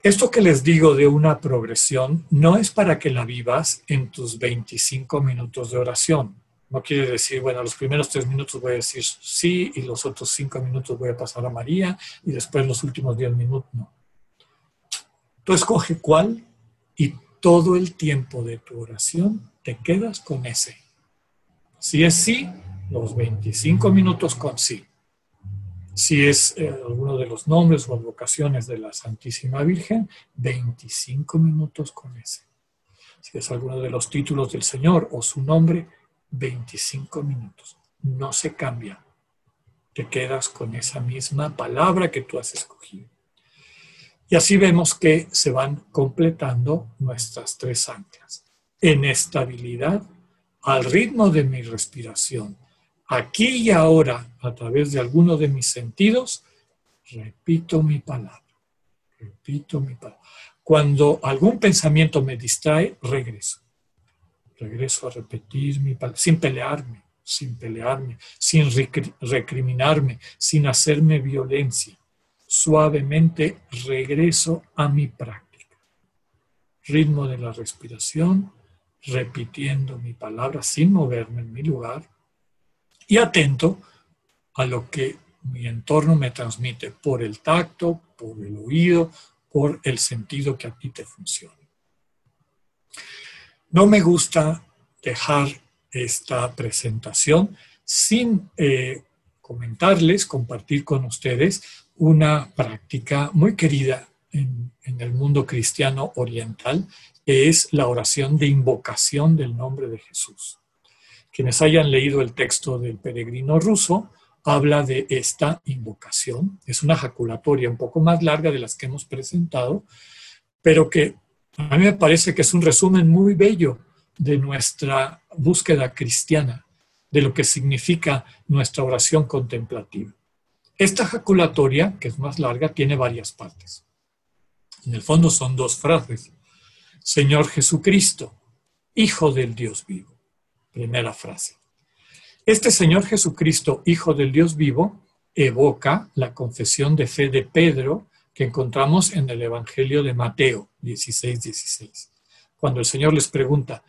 Esto que les digo de una progresión no es para que la vivas en tus 25 minutos de oración. No quiere decir, bueno, los primeros tres minutos voy a decir sí y los otros cinco minutos voy a pasar a María y después los últimos diez minutos no. Tú escoge cuál y todo el tiempo de tu oración te quedas con ese. Si es sí, los 25 minutos con sí si es eh, alguno de los nombres o advocaciones de la Santísima Virgen, 25 minutos con ese. Si es alguno de los títulos del Señor o su nombre, 25 minutos. No se cambia. Te quedas con esa misma palabra que tú has escogido. Y así vemos que se van completando nuestras tres anclas. En estabilidad, al ritmo de mi respiración, aquí y ahora, a través de alguno de mis sentidos, repito mi palabra. Repito mi palabra. Cuando algún pensamiento me distrae, regreso. Regreso a repetir mi palabra, sin pelearme, sin pelearme, sin recriminarme, sin hacerme violencia. Suavemente regreso a mi práctica. Ritmo de la respiración, repitiendo mi palabra sin moverme en mi lugar y atento a lo que mi entorno me transmite por el tacto, por el oído, por el sentido que a ti te funciona. No me gusta dejar esta presentación sin eh, comentarles, compartir con ustedes una práctica muy querida en, en, el mundo cristiano oriental, que es la oración de invocación del nombre de Jesús. Quienes hayan leído el texto del peregrino ruso, habla de esta invocación. Es una jaculatoria un poco más larga de las que hemos presentado, pero que a mí me parece que es un resumen muy bello de nuestra búsqueda cristiana, de lo que significa nuestra oración contemplativa. Esta jaculatoria, que es más larga, tiene varias partes. En el fondo son dos frases. Señor Jesucristo, Hijo del Dios vivo primera frase. Este Señor Jesucristo, Hijo del Dios vivo, evoca la confesión de fe de Pedro que encontramos en el Evangelio de Mateo 16, 16. Cuando el Señor les pregunta,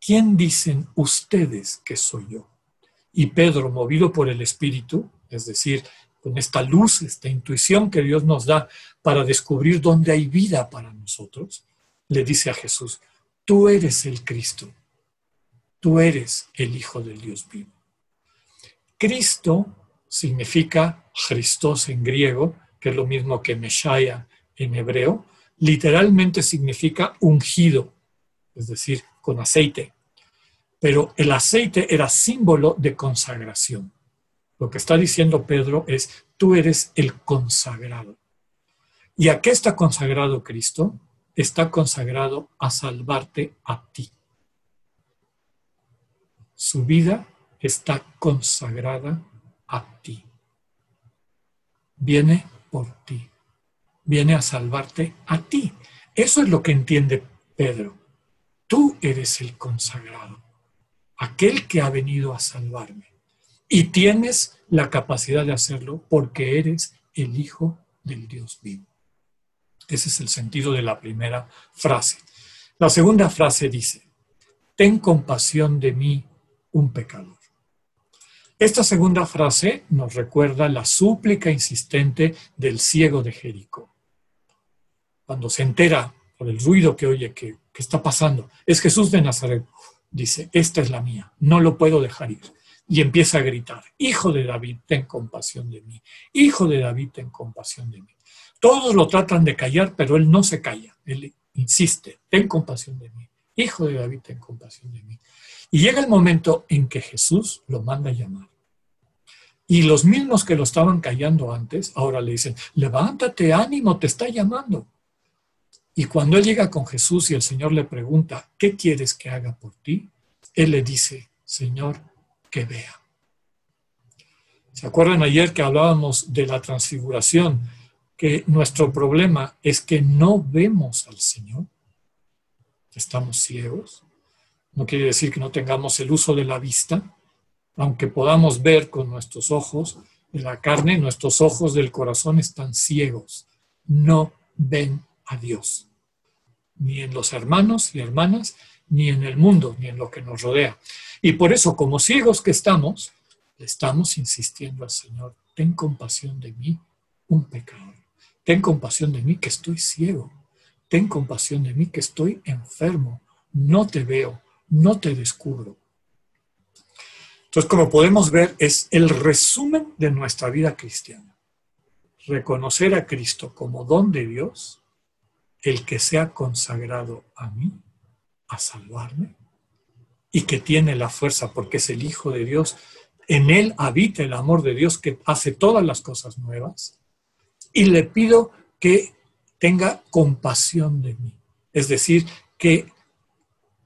¿quién dicen ustedes que soy yo? Y Pedro, movido por el Espíritu, es decir, con esta luz, esta intuición que Dios nos da para descubrir dónde hay vida para nosotros, le dice a Jesús, tú eres el Cristo, tú eres el Hijo del Dios vivo. Cristo significa Christos en griego, que es lo mismo que Meshaya en hebreo, literalmente significa ungido, es decir, con aceite. Pero el aceite era símbolo de consagración. Lo que está diciendo Pedro es, tú eres el consagrado. ¿Y a qué está consagrado Cristo? Está consagrado a salvarte a ti. Su vida está consagrada a ti. Viene por ti. Viene a salvarte a ti. Eso es lo que entiende Pedro. Tú eres el consagrado, aquel que ha venido a salvarme. Y tienes la capacidad de hacerlo porque eres el Hijo del Dios vivo. Ese es el sentido de la primera frase. La segunda frase dice, ten compasión de mí, un pecador. Esta segunda frase nos recuerda la súplica insistente del ciego de Jericó. Cuando se entera por el ruido que oye que, está pasando, es Jesús de Nazaret. Dice, esta es la mía, no lo puedo dejar ir. Y empieza a gritar, Hijo de David, ten compasión de mí. Hijo de David, ten compasión de mí. Todos lo tratan de callar, pero él no se calla. Él insiste, ten compasión de mí. Hijo de David, ten compasión de mí. Y llega el momento en que Jesús lo manda a llamar. Y los mismos que lo estaban callando antes, ahora le dicen, levántate, ánimo, te está llamando. Y cuando él llega con Jesús y el Señor le pregunta, ¿qué quieres que haga por ti? Él le dice, Señor, que vea. ¿Se acuerdan ayer que hablábamos de la transfiguración? Que nuestro problema es que no vemos al Señor. Estamos ciegos. No quiere decir que no tengamos el uso de la vista, aunque podamos ver con nuestros ojos de la carne, nuestros ojos del corazón están ciegos. No ven a Dios, ni en los hermanos y hermanas, ni en el mundo, ni en lo que nos rodea. Y por eso, como ciegos que estamos, le estamos insistiendo al Señor, ten compasión de mí, un pecador. Ten compasión de mí que estoy ciego. Ten compasión de mí que estoy enfermo. No te veo, no te descubro. Entonces, como podemos ver, es el resumen de nuestra vida cristiana. Reconocer a Cristo como don de Dios, el que se ha consagrado a mí, a salvarme, y que tiene la fuerza porque es el Hijo de Dios. En Él habita el amor de Dios que hace todas las cosas nuevas. Y le pido que tenga compasión de mí. Es decir, que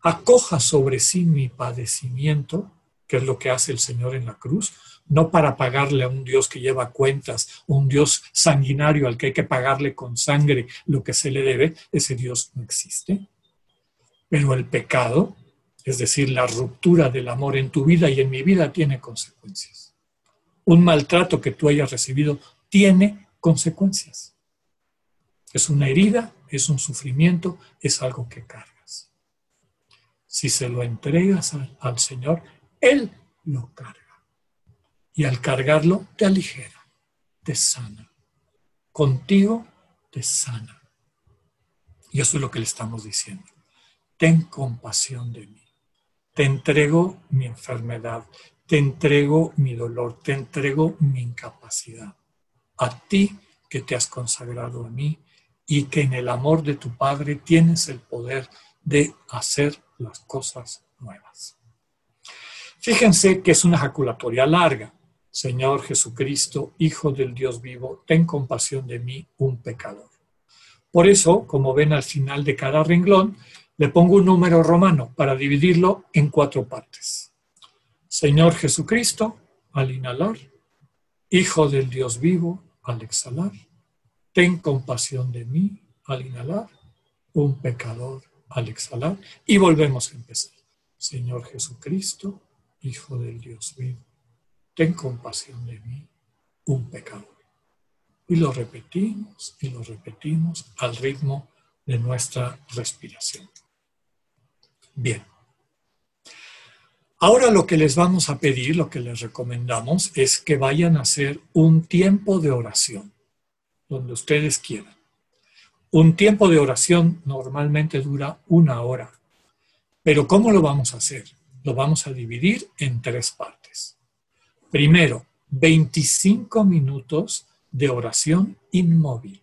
acoja sobre sí mi padecimiento que es lo que hace el Señor en la cruz, no para pagarle a un Dios que lleva cuentas, un Dios sanguinario al que hay que pagarle con sangre lo que se le debe, ese Dios no existe. Pero el pecado, es decir, la ruptura del amor en tu vida y en mi vida tiene consecuencias. Un maltrato que tú hayas recibido tiene consecuencias. Es una herida, es un sufrimiento, es algo que cargas. Si se lo entregas al, Señor, él lo carga. Y al cargarlo te aligera, te sana. Contigo te sana. Y eso es lo que le estamos diciendo. Ten compasión de mí. Te entrego mi enfermedad, te entrego mi dolor, te entrego mi incapacidad. A ti que te has consagrado a mí y que en el amor de tu Padre tienes el poder de hacer las cosas nuevas. Fíjense que es una ejaculatoria larga. Señor Jesucristo, Hijo del Dios vivo, ten compasión de mí, un pecador. Por eso, como ven al final de cada renglón, le pongo un número romano para dividirlo en cuatro partes. Señor Jesucristo, al inhalar, Hijo del Dios vivo, al exhalar, ten compasión de mí, al inhalar, un pecador, al exhalar, y volvemos a empezar. Señor Jesucristo, Hijo del Dios vivo, ten compasión de mí, un pecador. Y lo repetimos y lo repetimos al ritmo de nuestra respiración. Bien. Ahora lo que les vamos a pedir, lo que les recomendamos, es que vayan a hacer un tiempo de oración, donde ustedes quieran. Un tiempo de oración normalmente dura una hora. Pero ¿cómo lo vamos a hacer? lo vamos a dividir en tres partes. Primero, 25 minutos de oración inmóvil.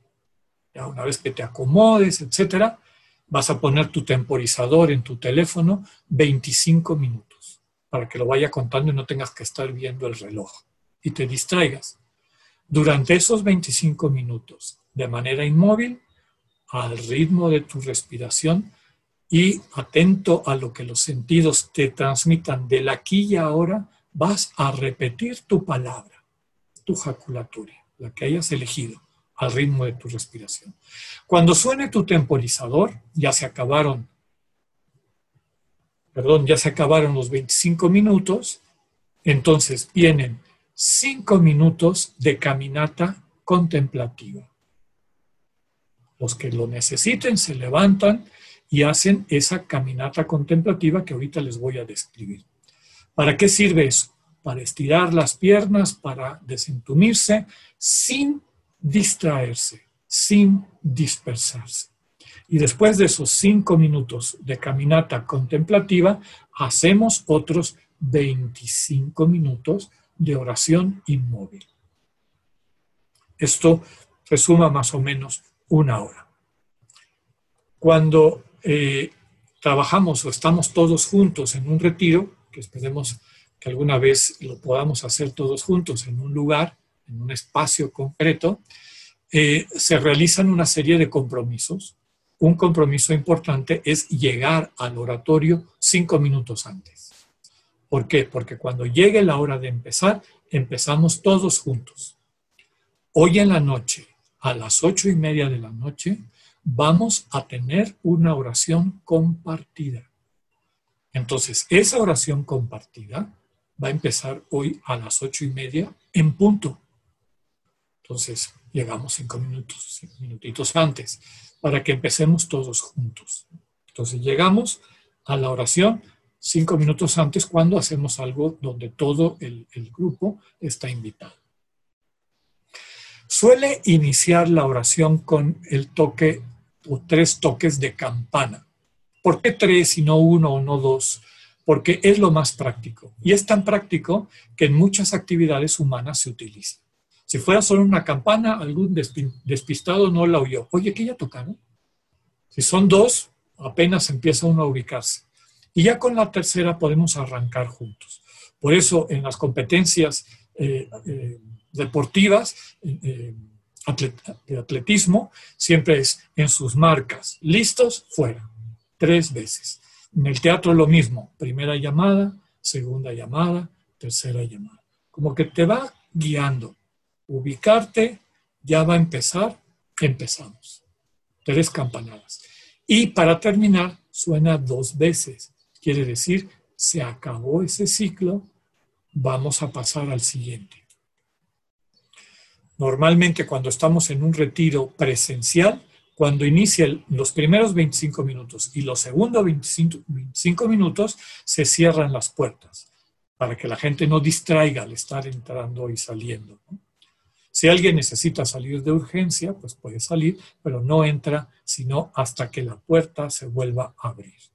Ya una vez que te acomodes, etcétera, vas a poner tu temporizador en tu teléfono 25 minutos para que lo vaya contando y no tengas que estar viendo el reloj y te distraigas. Durante esos 25 minutos, de manera inmóvil, al ritmo de tu respiración, y atento a lo que los sentidos te transmitan del aquí y ahora, vas a repetir tu palabra, tu jaculatoria, la que hayas elegido al ritmo de tu respiración. Cuando suene tu temporizador, ya se acabaron, perdón, ya se acabaron los 25 minutos, entonces vienen 5 minutos de caminata contemplativa. Los que lo necesiten se levantan y hacen esa caminata contemplativa que ahorita les voy a describir. ¿Para qué sirve eso? Para estirar las piernas, para desentumirse, sin distraerse, sin dispersarse. Y después de esos cinco minutos de caminata contemplativa, hacemos otros 25 minutos de oración inmóvil. Esto resuma más o menos una hora. Cuando eh, trabajamos o estamos todos juntos en un retiro, que esperemos que alguna vez lo podamos hacer todos juntos en un lugar, en un espacio concreto, eh, se realizan una serie de compromisos. Un compromiso importante es llegar al oratorio cinco minutos antes. ¿Por qué? Porque cuando llegue la hora de empezar, empezamos todos juntos. Hoy en la noche, a las ocho y media de la noche, vamos a tener una oración compartida. Entonces, esa oración compartida va a empezar hoy a las ocho y media en punto. Entonces, llegamos cinco minutos, cinco minutitos antes, para que empecemos todos juntos. Entonces, llegamos a la oración cinco minutos antes cuando hacemos algo donde todo el, el grupo está invitado. Suele iniciar la oración con el toque o tres toques de campana. ¿Por qué tres y no uno o no dos? Porque es lo más práctico. Y es tan práctico que en muchas actividades humanas se utiliza. Si fuera solo una campana, algún despistado no la oyó. Oye, ¿qué ya tocaron? Si son dos, apenas empieza uno a ubicarse. Y ya con la tercera podemos arrancar juntos. Por eso en las competencias eh, eh, deportivas, eh, de atletismo, siempre es en sus marcas, listos, fuera, tres veces. En el teatro lo mismo, primera llamada, segunda llamada, tercera llamada. Como que te va guiando. Ubicarte, ya va a empezar, empezamos. Tres campanadas. Y para terminar, suena dos veces. Quiere decir, se acabó ese ciclo, vamos a pasar al siguiente. Normalmente cuando estamos en un retiro presencial, cuando inicia los primeros 25 minutos y los segundos 25, minutos, se cierran las puertas para que la gente no distraiga al estar entrando y saliendo. Si alguien necesita salir de urgencia, pues puede salir, pero no entra sino hasta que la puerta se vuelva a abrir.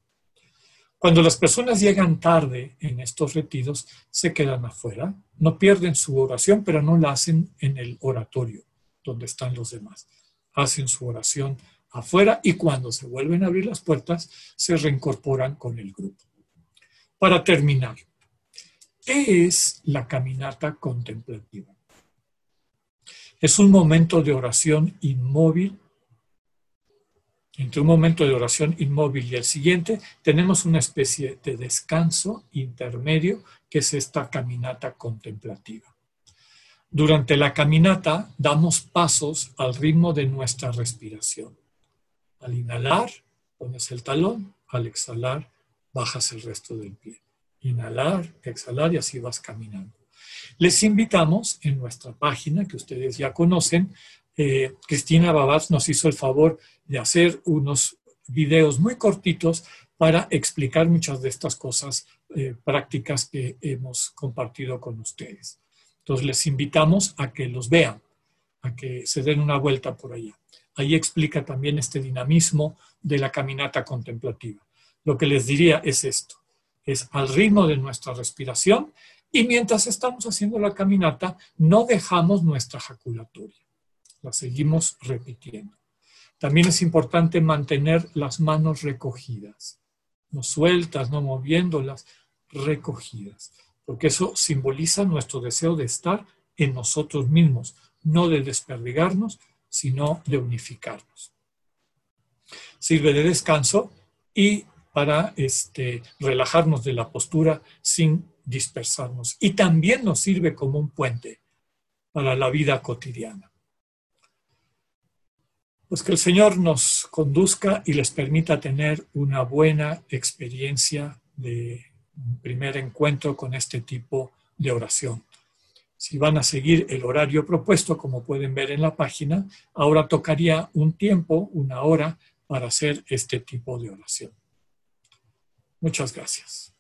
Cuando las personas llegan tarde en estos retiros, se quedan afuera, no pierden su oración, pero no la hacen en el oratorio, donde están los demás. Hacen su oración afuera y cuando se vuelven a abrir las puertas, se reincorporan con el grupo. Para terminar, ¿qué es la caminata contemplativa? Es un momento de oración inmóvil entre un momento de oración inmóvil y el siguiente, tenemos una especie de descanso intermedio que es esta caminata contemplativa. Durante la caminata damos pasos al ritmo de nuestra respiración. Al inhalar, pones el talón, al exhalar, bajas el resto del pie. Inhalar, exhalar y así vas caminando. Les invitamos en nuestra página, que ustedes ya conocen, eh, Cristina Babat nos hizo el favor de hacer unos videos muy cortitos para explicar muchas de estas cosas eh, prácticas que hemos compartido con ustedes. Entonces les invitamos a que los vean, a que se den una vuelta por allá. Ahí explica también este dinamismo de la caminata contemplativa. Lo que les diría es esto, es al ritmo de nuestra respiración y mientras estamos haciendo la caminata no dejamos nuestra jaculatoria la seguimos repitiendo. También es importante mantener las manos recogidas, no sueltas, no moviéndolas, recogidas, porque eso simboliza nuestro deseo de estar en nosotros mismos, no de desperdigarnos, sino de unificarnos. Sirve de descanso y para este, relajarnos de la postura sin dispersarnos. Y también nos sirve como un puente para la vida cotidiana. Pues que el Señor nos conduzca y les permita tener una buena experiencia de un primer encuentro con este tipo de oración. Si van a seguir el horario propuesto, como pueden ver en la página, ahora tocaría un tiempo, una hora, para hacer este tipo de oración. Muchas gracias.